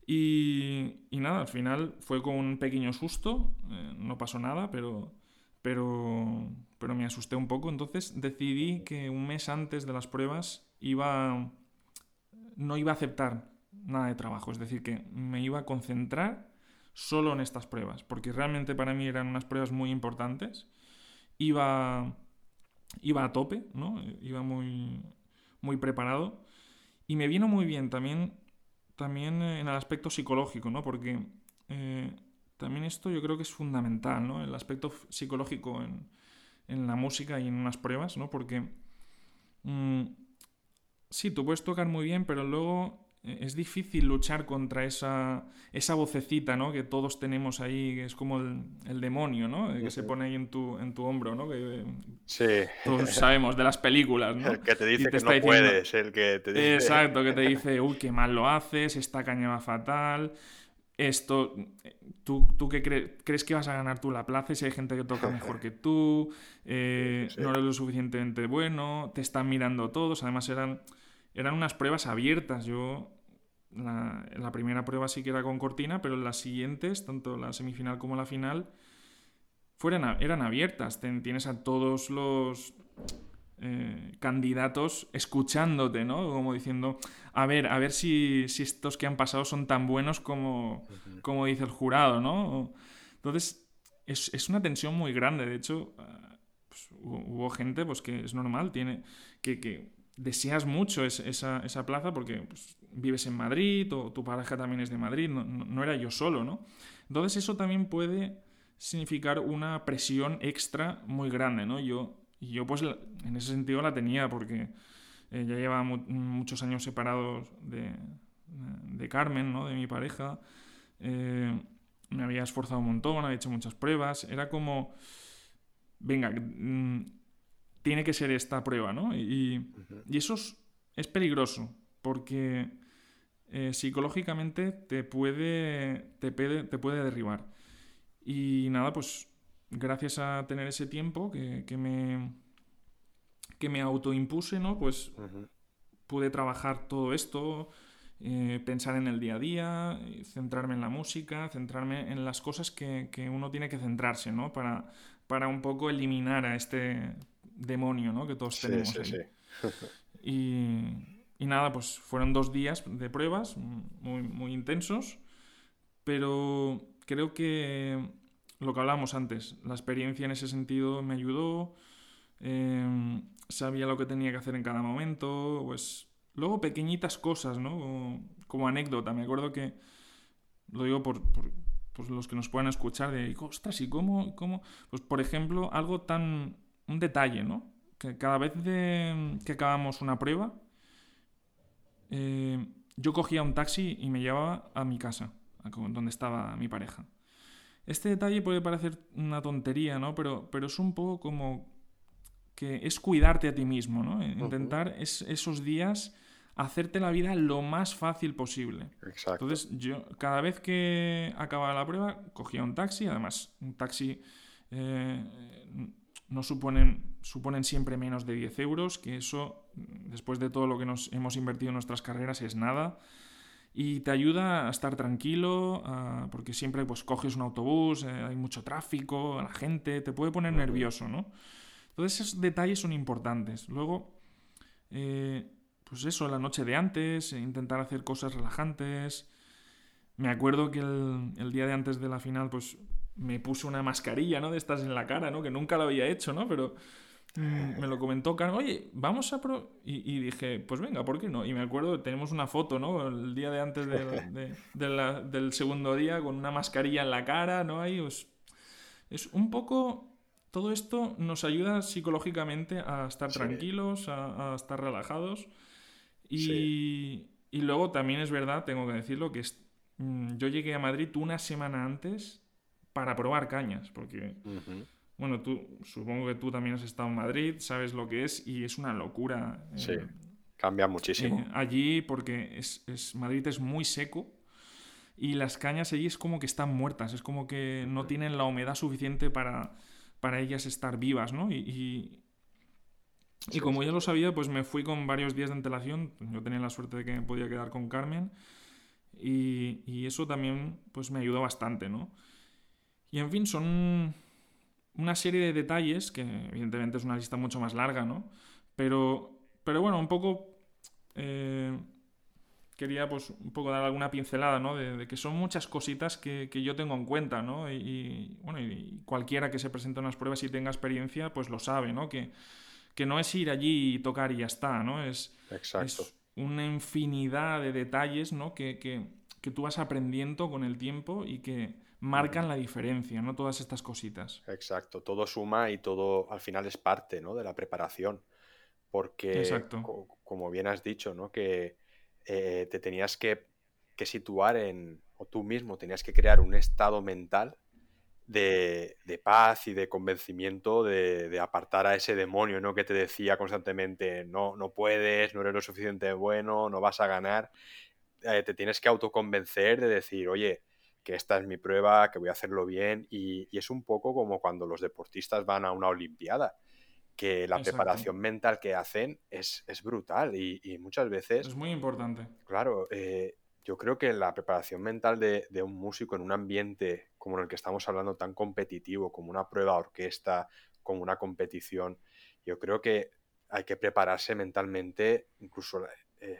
Y, nada, al final fue con un pequeño susto, eh, no pasó nada, pero, pero, pero me asusté un poco. Entonces decidí que un mes antes de las pruebas iba, no iba a aceptar nada de trabajo, es decir, que me iba a concentrar solo en estas pruebas, porque realmente para mí eran unas pruebas muy importantes. Iba, iba a tope, ¿no? Iba muy, muy preparado. Y me vino muy bien también, también en el aspecto psicológico, ¿no? Porque eh, también esto yo creo que es fundamental, ¿no? El aspecto psicológico en, en la música y en unas pruebas, ¿no? Porque mm, sí, tú puedes tocar muy bien, pero luego eh, es difícil luchar contra esa, esa vocecita, ¿no? Que todos tenemos ahí, que es como el, demonio, ¿no? Que se pone ahí en tu, en tu hombro, ¿no? Que, sí. Todos sabemos de las películas, ¿no? El que te dice que no puedes, el que te dice... Exacto, que te dice, uy, qué mal lo haces, esta caña va fatal, esto... ¿Tú, tú qué crees que vas a ganar tú la plaza si hay gente que toca mejor que tú? Eh, no eres lo suficientemente bueno, te están mirando todos, además eran eran unas pruebas abiertas. Yo, la, primera prueba sí que era con cortina, pero las siguientes, tanto la semifinal como la final, fueran, eran abiertas. tienes a todos los eh, candidatos escuchándote, ¿no? Como diciendo, a ver, a ver si, estos que han pasado son tan buenos como, como dice el jurado, ¿no? Entonces, es, una tensión muy grande. De hecho, ah, pues, hubo, gente pues, que es normal, tiene que deseas mucho esa, esa, plaza porque pues, vives en Madrid o tu pareja también es de Madrid, no, era yo solo, ¿no? Entonces eso también puede significar una presión extra muy grande, ¿no? Yo, yo pues en ese sentido la tenía porque eh, ya llevaba muchos años separados de, de, Carmen, ¿no? De mi pareja. Eh, me había esforzado un montón, había hecho muchas pruebas, era como, venga, mm, tiene que ser esta prueba, ¿no? Y, eso es, peligroso, porque eh, psicológicamente te puede, te, te puede derribar. Y nada, pues gracias a tener ese tiempo que, me, que me autoimpuse, ¿no? Pues pude trabajar todo esto, eh, pensar en el día a día, centrarme en la música, centrarme en las cosas que, que uno tiene que centrarse, ¿no? Para, para un poco eliminar a este demonio, ¿no? Que todos tenemos. Sí, sí. y, y, nada, pues fueron dos días de pruebas muy, muy intensos, pero creo que lo que hablábamos antes, la experiencia en ese sentido me ayudó, em, sabía lo que tenía que hacer en cada momento, pues luego pequeñitas cosas, ¿no? Como, anécdota, me acuerdo que, lo digo por, por pues los que nos puedan escuchar, de, ostras, ¿y cómo, cómo? Pues por ejemplo, algo tan un detalle, ¿no? Que cada vez que acabamos una prueba, eh, yo cogía un taxi y me llevaba a mi casa, donde estaba mi pareja. Este detalle puede parecer una tontería, ¿no? Pero, pero es un poco como que es cuidarte a ti mismo, ¿no? Intentar esos días hacerte la vida lo más fácil posible. Exacto. Entonces, yo cada vez que acababa la prueba, cogía un taxi, además, un taxi eh, no suponen, suponen siempre menos de 10 euros, que eso, después de todo lo que nos hemos invertido en nuestras carreras, es nada. y te ayuda a estar tranquilo, porque siempre pues coges un autobús, eh, hay mucho tráfico, la gente, te puede poner nervioso, ¿no? Entonces esos detalles son importantes. Luego, eh, pues eso, la noche de antes, intentar hacer cosas relajantes. Me acuerdo que el, día de antes de la final, pues me puse una mascarilla, ¿no? De estas en la cara, ¿no? Que nunca lo había hecho, ¿no? Pero Mm, me lo comentó Carmen, oye, vamos a... Pro... Y, dije, pues venga, ¿por qué no? Y me acuerdo, tenemos una foto, ¿no? El día de antes del segundo día con una mascarilla en la cara, ¿no? Ahí, pues, es un poco... Todo esto nos ayuda psicológicamente a estar tranquilos, a, estar relajados. Y, y, luego también es verdad, tengo que decirlo, que mm, yo llegué a Madrid una semana antes para probar cañas, porque... Bueno, tú supongo que tú también has estado en Madrid, sabes lo que es y es una locura. Eh, sí, cambia muchísimo. Eh, allí, porque es, Madrid es muy seco y las cañas allí es como que están muertas, es como que no tienen la humedad suficiente para, para ellas estar vivas, ¿no? Y, y, como ya lo sabía, pues me fui con varios días de antelación. Yo tenía la suerte de que me podía quedar con Carmen y, y eso también pues me ayudó bastante, ¿no? Y en fin, son una serie de detalles, que evidentemente es una lista mucho más larga, ¿no? Pero, pero bueno, un poco... Eh, quería pues un poco dar alguna pincelada, ¿no? De, que son muchas cositas que, yo tengo en cuenta, ¿no? Y, bueno, y cualquiera que se presente a unas pruebas y tenga experiencia, pues lo sabe, ¿no? Que, que no es ir allí y tocar y ya está, ¿no? Es, Exacto. una infinidad de detalles, ¿no? Que, que tú vas aprendiendo con el tiempo y que, marcan la diferencia, ¿no? Todas estas cositas. Exacto, todo suma y todo al final es parte, ¿no? De la preparación. Porque, como bien has dicho, ¿no? Que eh, te tenías que, situar en, o tú mismo tenías que crear un estado mental de, paz y de convencimiento de, apartar a ese demonio, ¿no? Que te decía constantemente, no, no puedes, no eres lo suficiente bueno, no vas a ganar. Eh, te tienes que autoconvencer de decir, oye, que esta es mi prueba, que voy a hacerlo bien y, es un poco como cuando los deportistas van a una Olimpiada, que la preparación mental que hacen es, brutal y, muchas veces... Es muy importante. Claro, eh, yo creo que la preparación mental de, un músico en un ambiente como en el que estamos hablando tan competitivo, como una prueba orquesta, como una competición, yo creo que hay que prepararse mentalmente incluso eh,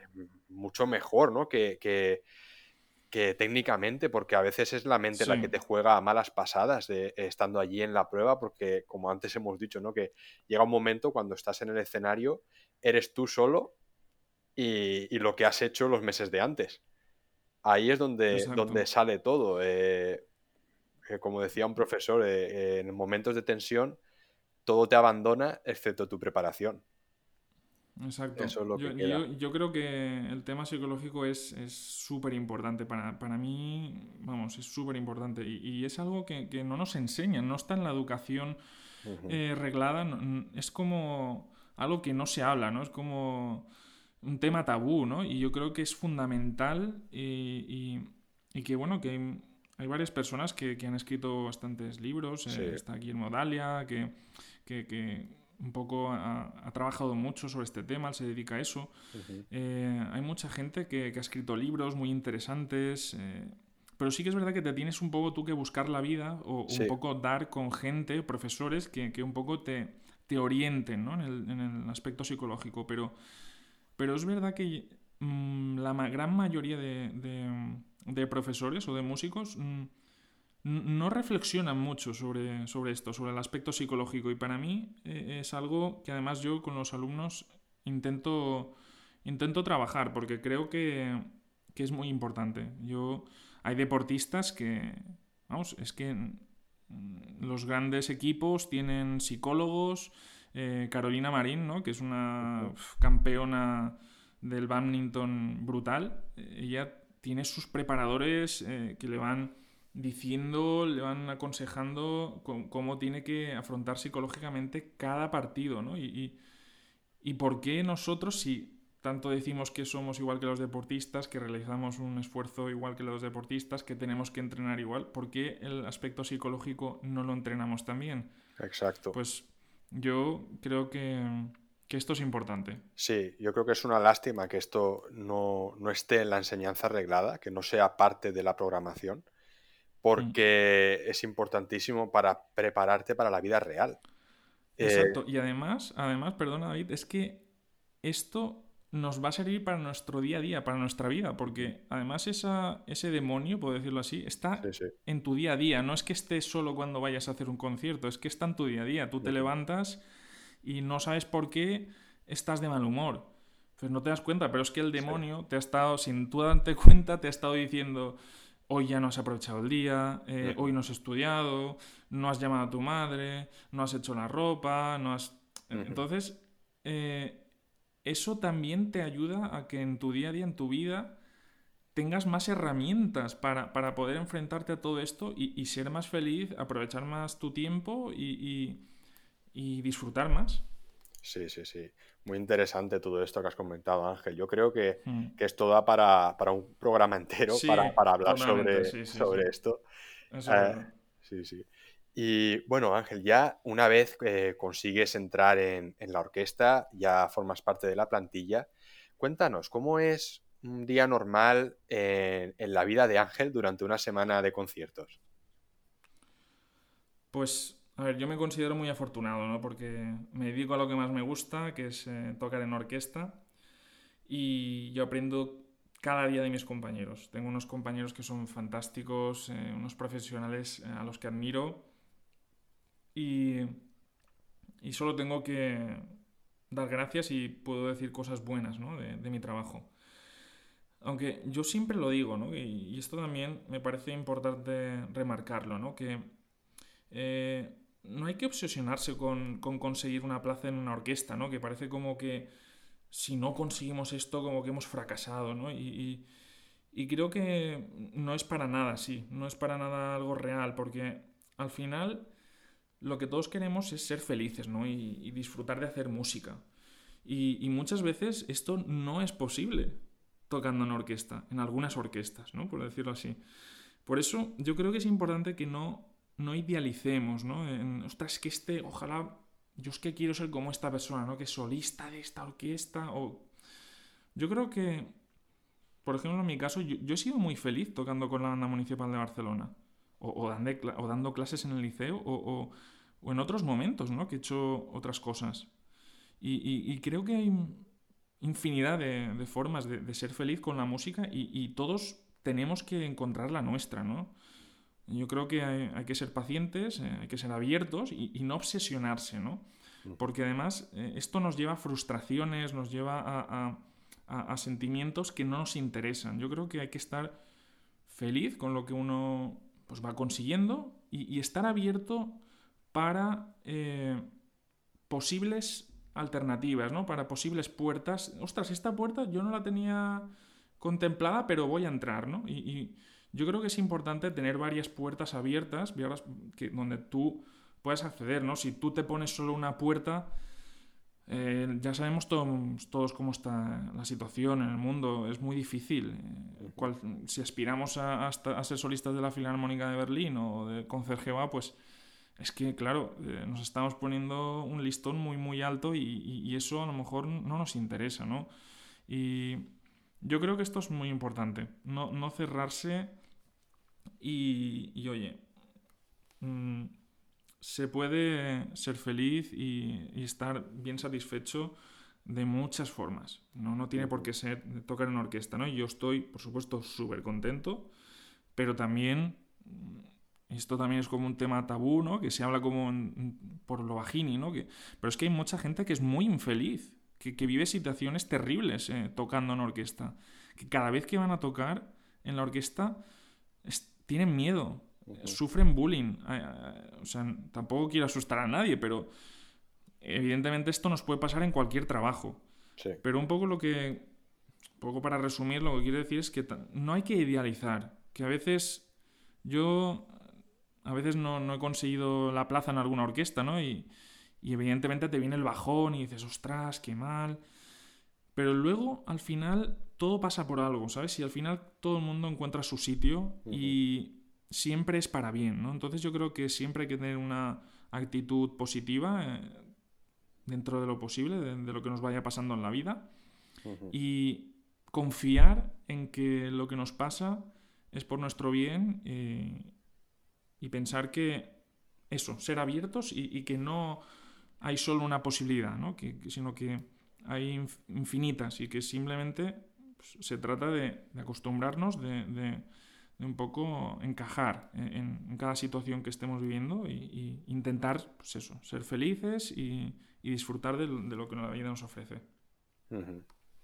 mucho mejor, ¿no? que que técnicamente, porque a veces es la mente la que te juega a malas pasadas de, estando allí en la prueba, porque como antes hemos dicho, ¿no? Que llega un momento cuando estás en el escenario, eres tú solo y, lo que has hecho los meses de antes. Ahí es donde, donde sale todo. Eh, eh, como decía un profesor, eh, en momentos de tensión, todo te abandona excepto tu preparación. Exacto. yo, creo que el tema psicológico es súper importante. Para, mí, vamos, es súper importante. Y, es algo que, no nos enseñan, no está en la educación eh, reglada. es como algo que no se habla, ¿no? Es como un tema tabú, ¿no? Y yo creo que es fundamental y, que, bueno, que hay, varias personas que, han escrito bastantes libros. Eh, está Guillermo Dalia, que, que un poco ha, trabajado mucho sobre este tema, se dedica a eso. Eh, hay mucha gente que, ha escrito libros muy interesantes, eh, pero sí que es verdad que te tienes un poco tú que buscar la vida o un poco dar con gente, profesores, que, un poco te, te orienten ¿no? en, el, aspecto psicológico. Pero, pero es verdad que mm, la gran mayoría de, profesores o de músicos... Mm, no reflexionan mucho sobre, sobre esto, sobre el aspecto psicológico. Y para mí eh, es algo que además yo con los alumnos intento, intento trabajar, porque creo que, es muy importante. Yo, hay deportistas que, vamos, es que los grandes equipos tienen psicólogos. Eh, Carolina Marín, ¿no? que es una campeona del badminton brutal, ella tiene sus preparadores eh, que le van diciendo, le van aconsejando cómo, tiene que afrontar psicológicamente cada partido, ¿no? Y, y, por qué nosotros, si tanto decimos que somos igual que los deportistas, que realizamos un esfuerzo igual que los deportistas, que tenemos que entrenar igual, ¿por qué el aspecto psicológico no lo entrenamos también? Exacto. Pues yo creo que, que esto es importante. Sí, yo creo que es una lástima que esto no, esté en la enseñanza arreglada, que no sea parte de la programación, mm. porque es importantísimo para prepararte para la vida real. Exacto. Eh, y además, además, perdona David, es que esto nos va a servir para nuestro día a día, para nuestra vida, porque además esa, ese demonio, puedo decirlo así, está en tu día a día. No es que esté solo cuando vayas a hacer un concierto, es que está en tu día a día. Tú te levantas y no sabes por qué estás de mal humor. Pues no te das cuenta, pero es que el demonio te ha estado, sin tú darte cuenta, te ha estado diciendo, hoy ya no has aprovechado el día, eh, hoy no has estudiado, no has llamado a tu madre, no has hecho la ropa, no has... Entonces, eh, eso también te ayuda a que en tu día a día, en tu vida, tengas más herramientas para, poder enfrentarte a todo esto y, ser más feliz, aprovechar más tu tiempo y, disfrutar más. Sí, sí, sí. Muy interesante todo esto que has comentado, Ángel. Yo creo que, mm. esto da para, un programa entero para, hablar sobre, sobre esto. Eh, sí, sí. Y bueno, Ángel, ya una vez que consigues entrar en, la orquesta, ya formas parte de la plantilla. Cuéntanos, ¿cómo es un día normal en, la vida de Ángel durante una semana de conciertos? Pues, a ver, yo me considero muy afortunado, ¿no? Porque me dedico a lo que más me gusta, que es eh, tocar en orquesta. Y yo aprendo cada día de mis compañeros. Tengo unos compañeros que son fantásticos, eh, unos profesionales eh, a los que admiro y, solo tengo que dar gracias y puedo decir cosas buenas de, mi trabajo. Aunque yo siempre lo digo, ¿no? y, esto también me parece importante remarcarlo, ¿no? que eh, no hay que obsesionarse con, conseguir una plaza en una orquesta, ¿no? que parece como que si no conseguimos esto, como que hemos fracasado. ¿no? Y, y creo que no es para nada así, no es para nada algo real, porque al final lo que todos queremos es ser felices, ¿no? Y, disfrutar de hacer música. Y, muchas veces esto no es posible tocando en orquesta, en algunas orquestas, ¿no? Por decirlo así. Por eso yo creo que es importante que no, no idealicemos, ¿no? En, ostras, que este, ojalá, yo es que quiero ser como esta persona, ¿no? Que solista de esta orquesta o... Yo creo que, por ejemplo, en mi caso, yo, he sido muy feliz tocando con la banda municipal de Barcelona. O, dando, clases en el liceo, o, o en otros momentos, ¿no? Que he hecho otras cosas. Y, creo que hay infinidad de, formas de, ser feliz con la música y, todos tenemos que encontrar la nuestra, ¿no? Yo creo que hay, que ser pacientes, eh, hay que ser abiertos y, no obsesionarse, ¿no? Mm. Porque además eh, esto nos lleva a frustraciones, nos lleva a, a, sentimientos que no nos interesan. Yo creo que hay que estar feliz con lo que uno pues, va consiguiendo y, estar abierto para eh, posibles alternativas, ¿no? Para posibles puertas. Ostras, esta puerta yo no la tenía contemplada, pero voy a entrar, ¿no? Y, yo creo que es importante tener varias puertas abiertas, que, donde tú puedas acceder, ¿no? Si tú te pones solo una puerta, eh, ya sabemos todos, cómo está la situación en el mundo, es muy difícil. Eh, si aspiramos a, a, ser solistas de la Filarmónica de Berlín o de Concertgebouw, pues es que, claro, eh, nos estamos poniendo un listón muy, muy alto y, eso a lo mejor no nos interesa, ¿no? Y yo creo que esto es muy importante, no, cerrarse y, oye, mm, se puede ser feliz y, estar bien satisfecho de muchas formas. No, no tiene por qué ser tocar en orquesta, ¿no? Yo estoy, por supuesto, súper contento, pero también esto también es como un tema tabú, ¿no? Que se habla como por lo bajini, ¿no? Que, pero es que hay mucha gente que es muy infeliz, que, vive situaciones terribles eh, tocando en orquesta. Que cada vez que van a tocar en la orquesta tienen miedo, sufren bullying. O sea, tampoco quiero asustar a nadie, pero evidentemente esto nos puede pasar en cualquier trabajo. Pero un poco lo que, un poco para resumir, lo que quiero decir es que no hay que idealizar, que a veces yo a veces no, he conseguido la plaza en alguna orquesta, ¿no? Y, evidentemente te viene el bajón y dices, ostras, qué mal. Pero luego, al final, todo pasa por algo, ¿sabes? Y al final todo el mundo encuentra su sitio y siempre es para bien, ¿no? Entonces yo creo que siempre hay que tener una actitud positiva, eh, dentro de lo posible, de, lo que nos vaya pasando en la vida. Y confiar en que lo que nos pasa es por nuestro bien eh, y pensar que eso, ser abiertos y, que no hay solo una posibilidad, ¿no? sino que hay infinitas y que simplemente pues, se trata de, acostumbrarnos, de, un poco encajar en, cada situación que estemos viviendo y, intentar, pues eso, ser felices y, disfrutar de, lo que la vida nos ofrece.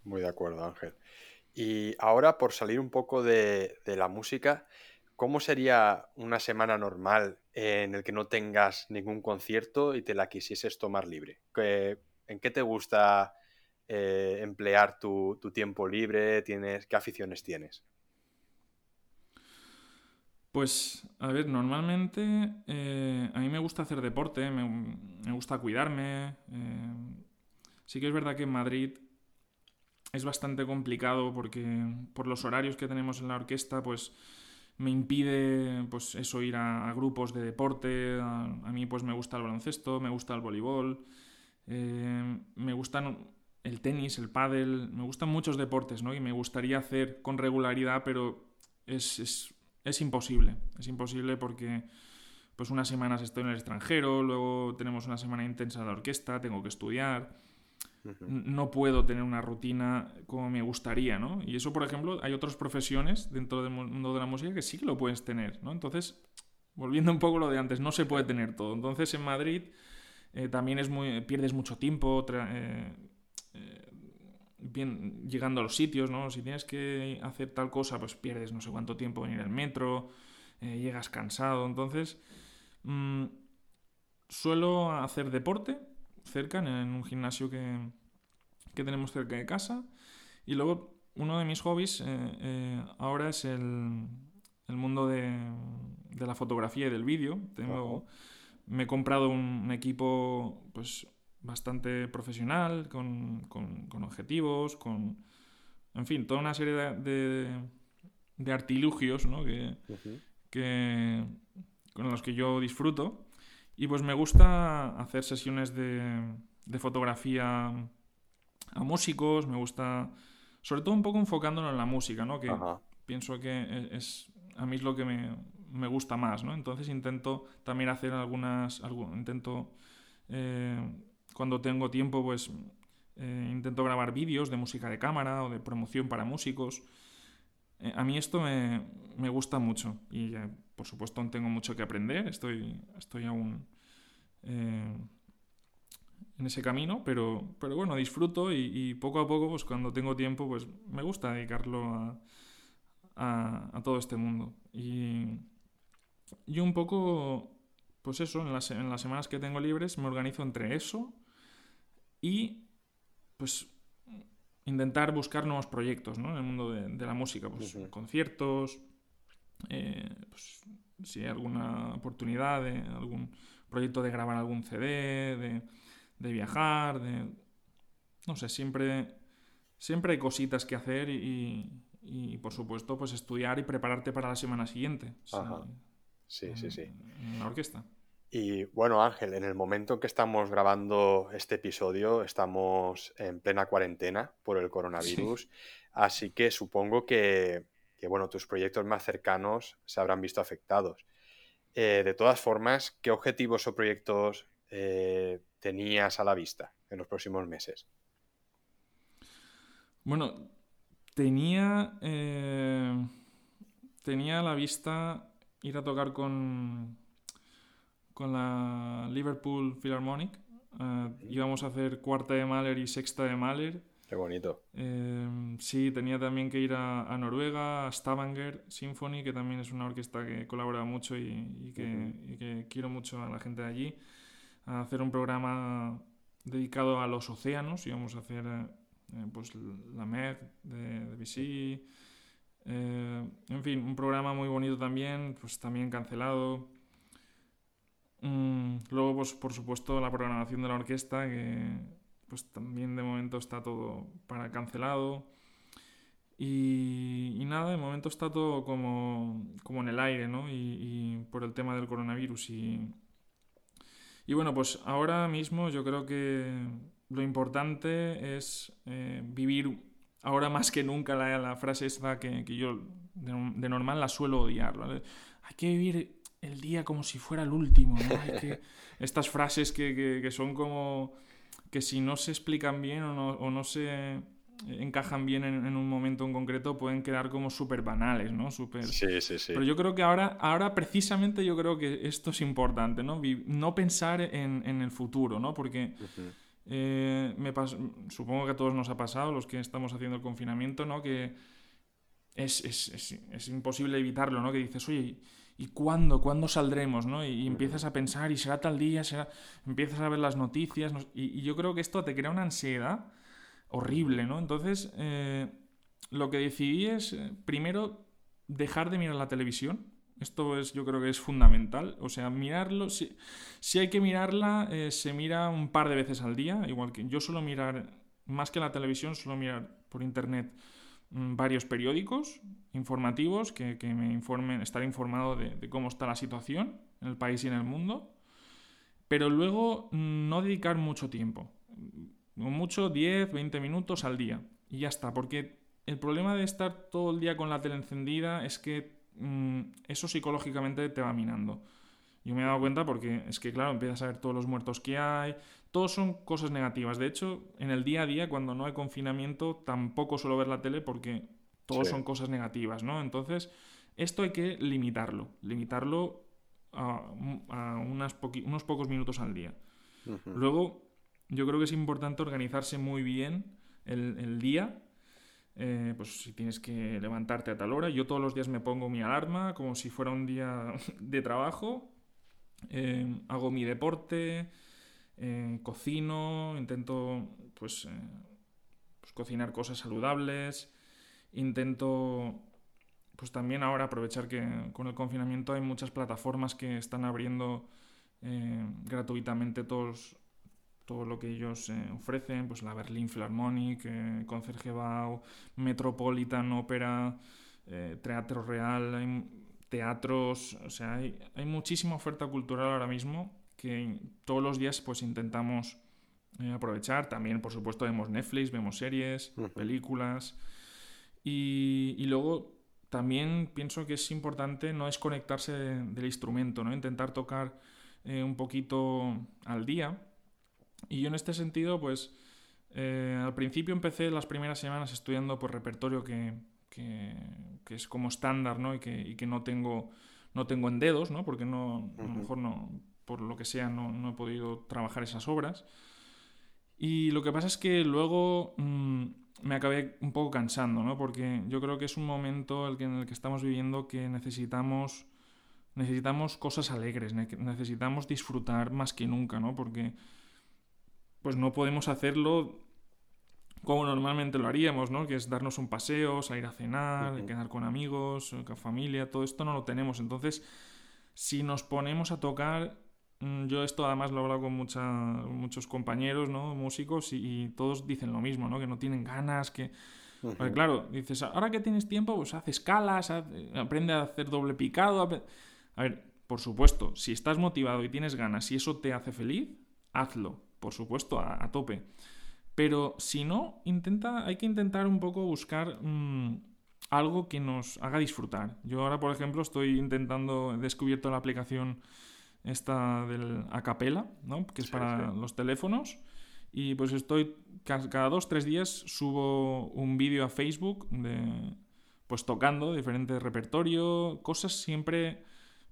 Muy de acuerdo, Ángel. Y ahora, por salir un poco de, la música, ¿cómo sería una semana normal en el que no tengas ningún concierto y te la quisieses tomar libre? ¿En qué te gusta eh, emplear tu, tiempo libre? ¿Tienes, ¿Qué aficiones tienes? Pues, a ver, normalmente eh, a mí me gusta hacer deporte, me, gusta cuidarme. Eh, sí que es verdad que en Madrid es bastante complicado porque por los horarios que tenemos en la orquesta, pues me impide pues eso ir a, grupos de deporte. A, mí pues me gusta el baloncesto, me gusta el voleibol, me gustan el tenis, el pádel, me gustan muchos deportes, ¿no? Y me gustaría hacer con regularidad, pero es, es, imposible. Es imposible porque pues unas semanas estoy en el extranjero, luego tenemos una semana intensa de la orquesta, tengo que estudiar. No puedo tener una rutina como me gustaría, ¿no? Y eso, por ejemplo, hay otras profesiones dentro del mundo de la música que sí que lo puedes tener, ¿no? Entonces, volviendo un poco a lo de antes, no se puede tener todo. Entonces, en Madrid eh, también es muy, pierdes mucho tiempo, eh, bien, llegando a los sitios, ¿no? Si tienes que hacer tal cosa, pues pierdes no sé cuánto tiempo en ir al metro, eh, llegas cansado. Entonces, mm, suelo hacer deporte cerca, en, un gimnasio que, que, tenemos cerca de casa. Y luego, uno de mis hobbies eh, eh, ahora es el, el mundo de, de, la fotografía y del vídeo. Tengo, Me he comprado un, equipo, pues bastante profesional, con, con, objetivos, con, en fin, toda una serie de, de, artilugios ¿no? que, que, con los que yo disfruto. Y pues me gusta hacer sesiones de, de fotografía a músicos, me gusta, sobre todo un poco enfocándolo en la música, ¿no? que pienso que e, es, a mí es lo que me, me gusta más, ¿no? Entonces intento también hacer algunas, intento eh, cuando tengo tiempo, pues eh, intento grabar vídeos de música de cámara o de promoción para músicos. Eh, a mí esto me, gusta mucho y por supuesto tengo mucho que aprender, estoy, estoy aún eh, en ese camino, pero, pero bueno, disfruto y, poco a poco, pues cuando tengo tiempo, pues me gusta dedicarlo a, todo este mundo. Y, y un poco, pues eso, en las, en las semanas que tengo libres me organizo entre eso, y pues intentar buscar nuevos proyectos ¿no? en el mundo de, la música, pues conciertos, eh, pues, si hay alguna oportunidad de algún proyecto de grabar algún CD, de, viajar, de... No sé, siempre, siempre hay cositas que hacer y, por supuesto pues estudiar y prepararte para la semana siguiente. Sí, sí, sí. En la orquesta. Y bueno, Ángel, en el momento en que estamos grabando este episodio, estamos en plena cuarentena por el coronavirus, así que supongo que, bueno, tus proyectos más cercanos se habrán visto afectados. Eh, de todas formas, ¿qué objetivos o proyectos eh, tenías a la vista en los próximos meses? Bueno, tenía, eh, tenía a la vista ir a tocar con, con la Liverpool Philharmonic. Uh, íbamos a hacer cuarta de Mahler y sexta de Mahler. Qué bonito. Eh, sí, tenía también que ir a, Noruega, a Stavanger Symphony, que también es una orquesta que colabora mucho y, que, quiero mucho a la gente de allí, a hacer un programa dedicado a los océanos. Íbamos a hacer eh, pues la Mer de, de BC. en fin, un programa muy bonito también, pues también cancelado. Mm, luego, pues por supuesto, la programación de la orquesta, que pues también de momento está todo para cancelado. Y, nada, de momento está todo como, como en el aire, ¿no? Y, por el tema del coronavirus. Y, Y bueno, pues ahora mismo yo creo que lo importante es eh, vivir ahora más que nunca la, frase esta que, yo de, normal la suelo odiar. Hay que vivir el día como si fuera el último, estas frases que, son como que si no se explican bien o no, se encajan bien en, un momento en concreto pueden quedar como súper banales, ¿no? Super... Sí, sí, sí. Pero yo creo que ahora, ahora precisamente yo creo que esto es importante, ¿no? No pensar en, el futuro, ¿no? Porque... Eh, me supongo que a todos nos ha pasado, los que estamos haciendo el confinamiento, ¿no? Que es, es, es, imposible evitarlo, ¿no? Que dices, oye, ¿y cuándo? ¿Cuándo saldremos? ¿no? Y, empiezas a pensar, ¿y será tal día? Será... Empiezas a ver las noticias, y, yo creo que esto te crea una ansiedad horrible, ¿no? Entonces, eh, lo que decidí es, eh, primero, dejar de mirar la televisión, esto es, yo creo que es fundamental. O sea, mirarlo, si, si hay que mirarla, eh, se mira un par de veces al día. Igual que yo suelo mirar, más que la televisión, suelo mirar por internet varios periódicos informativos que, me informen, estar informado de, cómo está la situación en el país y en el mundo. Pero luego mm, no dedicar mucho tiempo. Mucho 10, 20 minutos al día. Y ya está. Porque el problema de estar todo el día con la tele encendida es que Mm, eso psicológicamente te va minando. Yo me he dado cuenta porque es que, claro, empiezas a ver todos los muertos que hay, todos son cosas negativas. De hecho, en el día a día, cuando no hay confinamiento, tampoco suelo ver la tele porque todos son cosas negativas, ¿no? Entonces, esto hay que limitarlo, limitarlo a, unos pocos minutos al día. Luego, yo creo que es importante organizarse muy bien el, el día eh, pues si tienes que levantarte a tal hora. Yo todos los días me pongo mi alarma como si fuera un día de trabajo. Eh, hago mi deporte, eh, cocino, intento pues, pues, cocinar cosas saludables. Intento pues también ahora aprovechar que con el confinamiento hay muchas plataformas que están abriendo gratuitamente todos todo lo que ellos eh, ofrecen, pues la Berlin Philharmonic, eh, Concertgebouw, Metropolitan Opera, eh, Teatro Real, hay teatros, o sea, hay, hay, muchísima oferta cultural ahora mismo que todos los días pues intentamos eh, aprovechar. También, por supuesto, vemos Netflix, vemos series, películas y, y, luego también pienso que es importante no desconectarse del instrumento, ¿no? Intentar tocar un poquito al día y yo en este sentido, pues eh, al principio empecé las primeras semanas estudiando por repertorio que, que, es como estándar, ¿no? Y que, y que, no, tengo, no tengo en dedos, ¿no? Porque no, a lo mejor no, por lo que sea, no, no, he podido trabajar esas obras. Y lo que pasa es que luego mm, me acabé un poco cansando, ¿no? Porque yo creo que es un momento el que, en el que estamos viviendo que necesitamos, necesitamos cosas alegres, necesitamos disfrutar más que nunca, ¿no? Porque pues no podemos hacerlo como normalmente lo haríamos, ¿no? Que es darnos un paseo, salir a cenar, quedar con amigos, con familia, todo esto no lo tenemos. Entonces, si nos ponemos a tocar, yo esto además lo he hablado con muchos compañeros, ¿no? Músicos y, todos dicen lo mismo, ¿no? Que no tienen ganas, que... claro, dices, ahora que tienes tiempo, pues haz escalas, aprende a hacer doble picado. A ver, por supuesto, si estás motivado y tienes ganas y eso te hace feliz, hazlo por supuesto, a, tope. Pero si no, intenta, hay que intentar un poco buscar mm, algo que nos haga disfrutar. Yo ahora, por ejemplo, estoy intentando, he descubierto la aplicación esta del Acapela, ¿no? que es para los teléfonos. Y pues estoy, cada dos, tres días subo un vídeo a Facebook de, pues tocando diferente repertorio, cosas siempre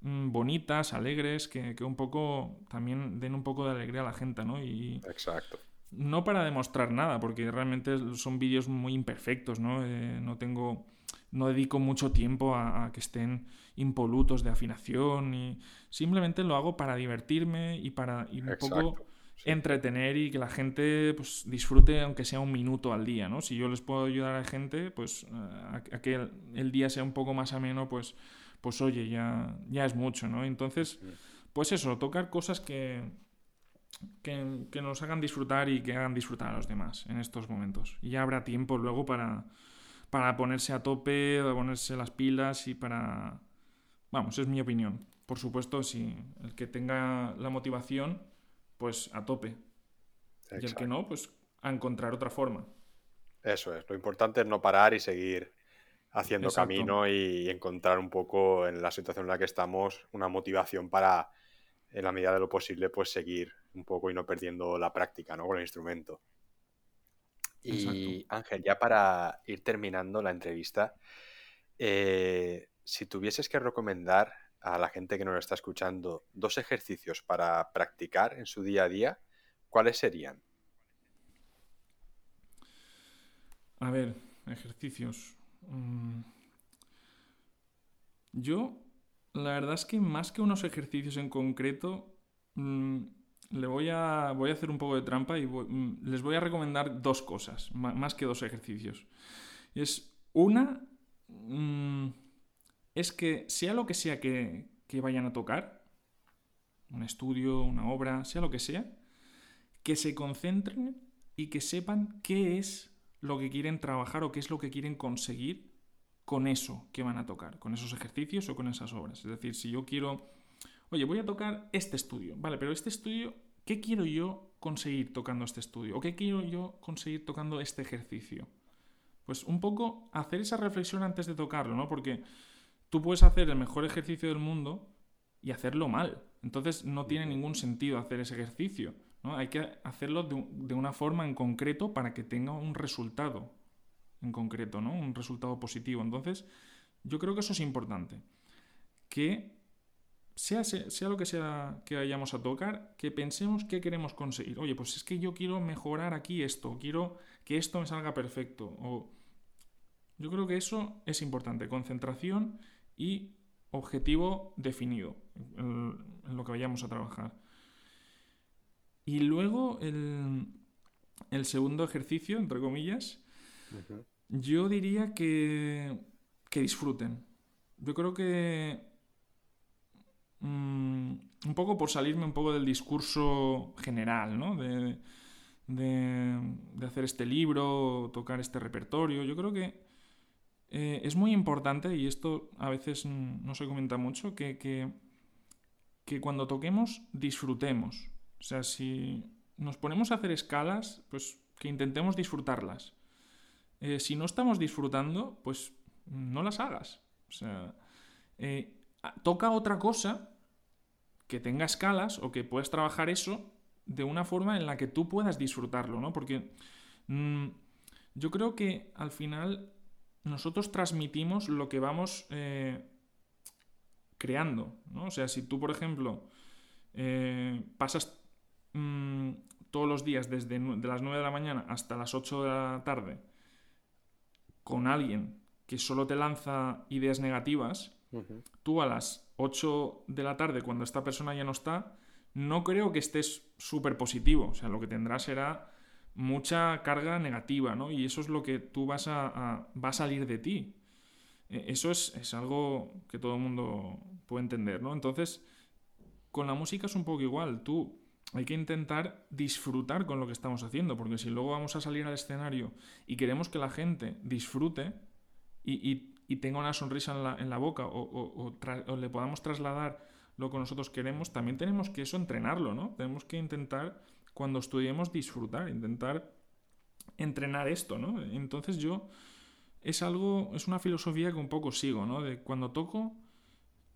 Mm, bonitas, alegres, que, un poco también den un poco de alegría a la gente, ¿no? Y Exacto. No para demostrar nada, porque realmente son vídeos muy imperfectos, ¿no? Eh, no tengo no dedico mucho tiempo a, que estén impolutos de afinación y simplemente lo hago para divertirme y para un poco entretener y que la gente pues, disfrute aunque sea un minuto al día, ¿no? Si yo les puedo ayudar a la gente, pues a, que el, día sea un poco más ameno, pues pues oye, ya, ya es mucho, ¿no? Entonces, pues eso, tocar cosas que, que, nos hagan disfrutar y que hagan disfrutar a los demás en estos momentos. Y ya habrá tiempo luego para, para ponerse a tope, para ponerse las pilas y para... Vamos, es mi opinión. Por supuesto, si el que tenga la motivación, pues a tope. Y el que no, pues a encontrar otra forma. Eso es, lo importante es no parar y seguir haciendo camino y encontrar un poco en la situación en la que estamos una motivación para, en la medida de lo posible, pues seguir un poco y no perdiendo la práctica ¿no? con el instrumento. Y Ángel, ya para ir terminando la entrevista, eh, si tuvieses que recomendar a la gente que nos está escuchando dos ejercicios para practicar en su día a día, ¿cuáles serían? A ver, ejercicios. Mm. Yo, la verdad es que más que unos ejercicios en concreto, mm, le voy a, voy a hacer un poco de trampa y mm, les voy a recomendar dos cosas, más que dos ejercicios. es una, es que sea lo que sea que, que vayan a tocar, un estudio, una obra, sea lo que sea, que se concentren y que sepan qué es lo que quieren trabajar o qué es lo que quieren conseguir con eso que van a tocar, con esos ejercicios o con esas obras. Es decir, si yo quiero, oye, voy a tocar este estudio, vale, pero este estudio, ¿qué quiero yo conseguir tocando este estudio? ¿O qué quiero yo conseguir tocando este ejercicio? Pues un poco hacer esa reflexión antes de tocarlo, ¿no? Porque tú puedes hacer el mejor ejercicio del mundo y hacerlo mal. Entonces no tiene ningún sentido hacer ese ejercicio. Hay que hacerlo de, una forma en concreto para que tenga un resultado en concreto, ¿no? Un resultado positivo. Entonces, yo creo que eso es importante. Que sea, sea lo que sea que vayamos a tocar, que pensemos qué queremos conseguir. Oye, pues es que yo quiero mejorar aquí esto, quiero que esto me salga perfecto. O... Yo creo que eso es importante. Concentración y objetivo definido en lo que vayamos a trabajar. Y luego el, segundo ejercicio, entre comillas, yo diría que, que disfruten. Yo creo que mm, un poco por salirme un poco del discurso general, ¿no? De, de, hacer este libro, tocar este repertorio. Yo creo que eh, es muy importante, y esto a veces no se comenta mucho, que, que, que cuando toquemos disfrutemos. O sea, si nos ponemos a hacer escalas, pues que intentemos disfrutarlas. Eh, si no estamos disfrutando, pues no las hagas. O sea, eh, toca otra cosa que tenga escalas o que puedas trabajar eso de una forma en la que tú puedas disfrutarlo, ¿no? Porque mm, yo creo que al final nosotros transmitimos lo que vamos eh, creando, ¿no? O sea, si tú, por ejemplo, pasas Mm, todos los días desde de las 9 de la mañana hasta las 8 de la tarde con alguien que solo te lanza ideas negativas, tú a las 8 de la tarde, cuando esta persona ya no está, no creo que estés súper positivo. O sea, lo que tendrás será mucha carga negativa, ¿no? Y eso es lo que tú vas a, va a salir de ti. E, eso es, es, algo que todo el mundo puede entender, ¿no? Entonces, con la música es un poco igual. Tú hay que intentar disfrutar con lo que estamos haciendo, porque si luego vamos a salir al escenario y queremos que la gente disfrute y, tenga una sonrisa en la, boca o, le podamos trasladar lo que nosotros queremos, también tenemos que eso entrenarlo, ¿no? Tenemos que intentar, cuando estudiemos, disfrutar, intentar entrenar esto, ¿no? Entonces yo es algo, es una filosofía que un poco sigo, ¿no? De cuando toco,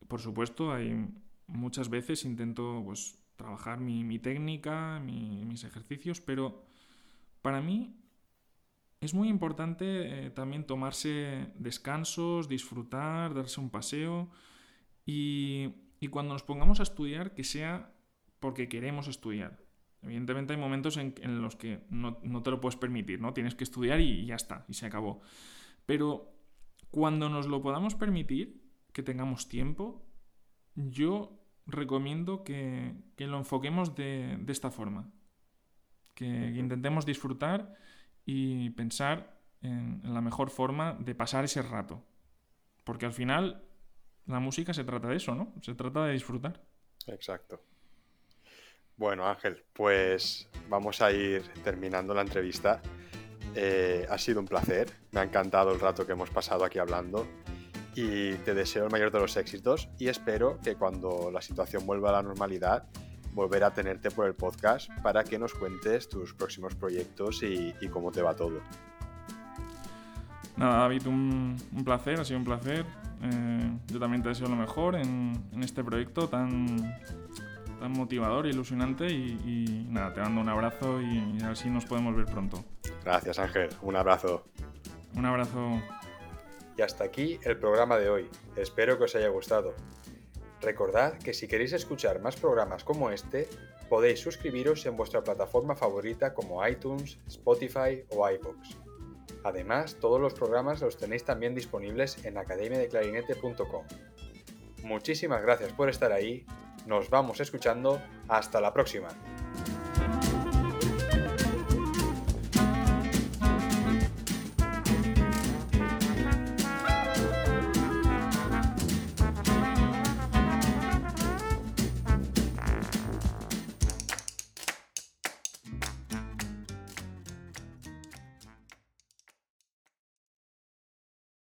por supuesto, hay muchas veces intento, pues, trabajar mi, técnica, mis ejercicios, pero para mí es muy importante eh, también tomarse descansos, disfrutar, darse un paseo y, cuando nos pongamos a estudiar que sea porque queremos estudiar. Evidentemente hay momentos en, los que no, te lo puedes permitir, ¿no? Tienes que estudiar y ya está, y se acabó. Pero cuando nos lo podamos permitir, que tengamos tiempo, yo recomiendo que, lo enfoquemos de, esta forma. Que, intentemos disfrutar y pensar en, la mejor forma de pasar ese rato. Porque al final la música se trata de eso, ¿no? Se trata de disfrutar. Exacto. Bueno, Ángel, pues vamos a ir terminando la entrevista. Eh, ha sido un placer, me ha encantado el rato que hemos pasado aquí hablando y te deseo el mayor de los éxitos y espero que cuando la situación vuelva a la normalidad volver a tenerte por el podcast para que nos cuentes tus próximos proyectos y, cómo te va todo. Nada, David, un, placer, ha sido un placer. Eh, yo también te deseo lo mejor en, este proyecto tan, tan motivador e ilusionante y, nada, te mando un abrazo y así nos podemos ver pronto. Gracias Ángel, un abrazo. Un abrazo. Y hasta aquí el programa de hoy. Espero que os haya gustado. Recordad que si queréis escuchar más programas como este, podéis suscribiros en vuestra plataforma favorita como iTunes, Spotify o iVoox. Además, todos los programas los tenéis también disponibles en academiadeclarinete.com. Muchísimas gracias por estar ahí, nos vamos escuchando, hasta la próxima.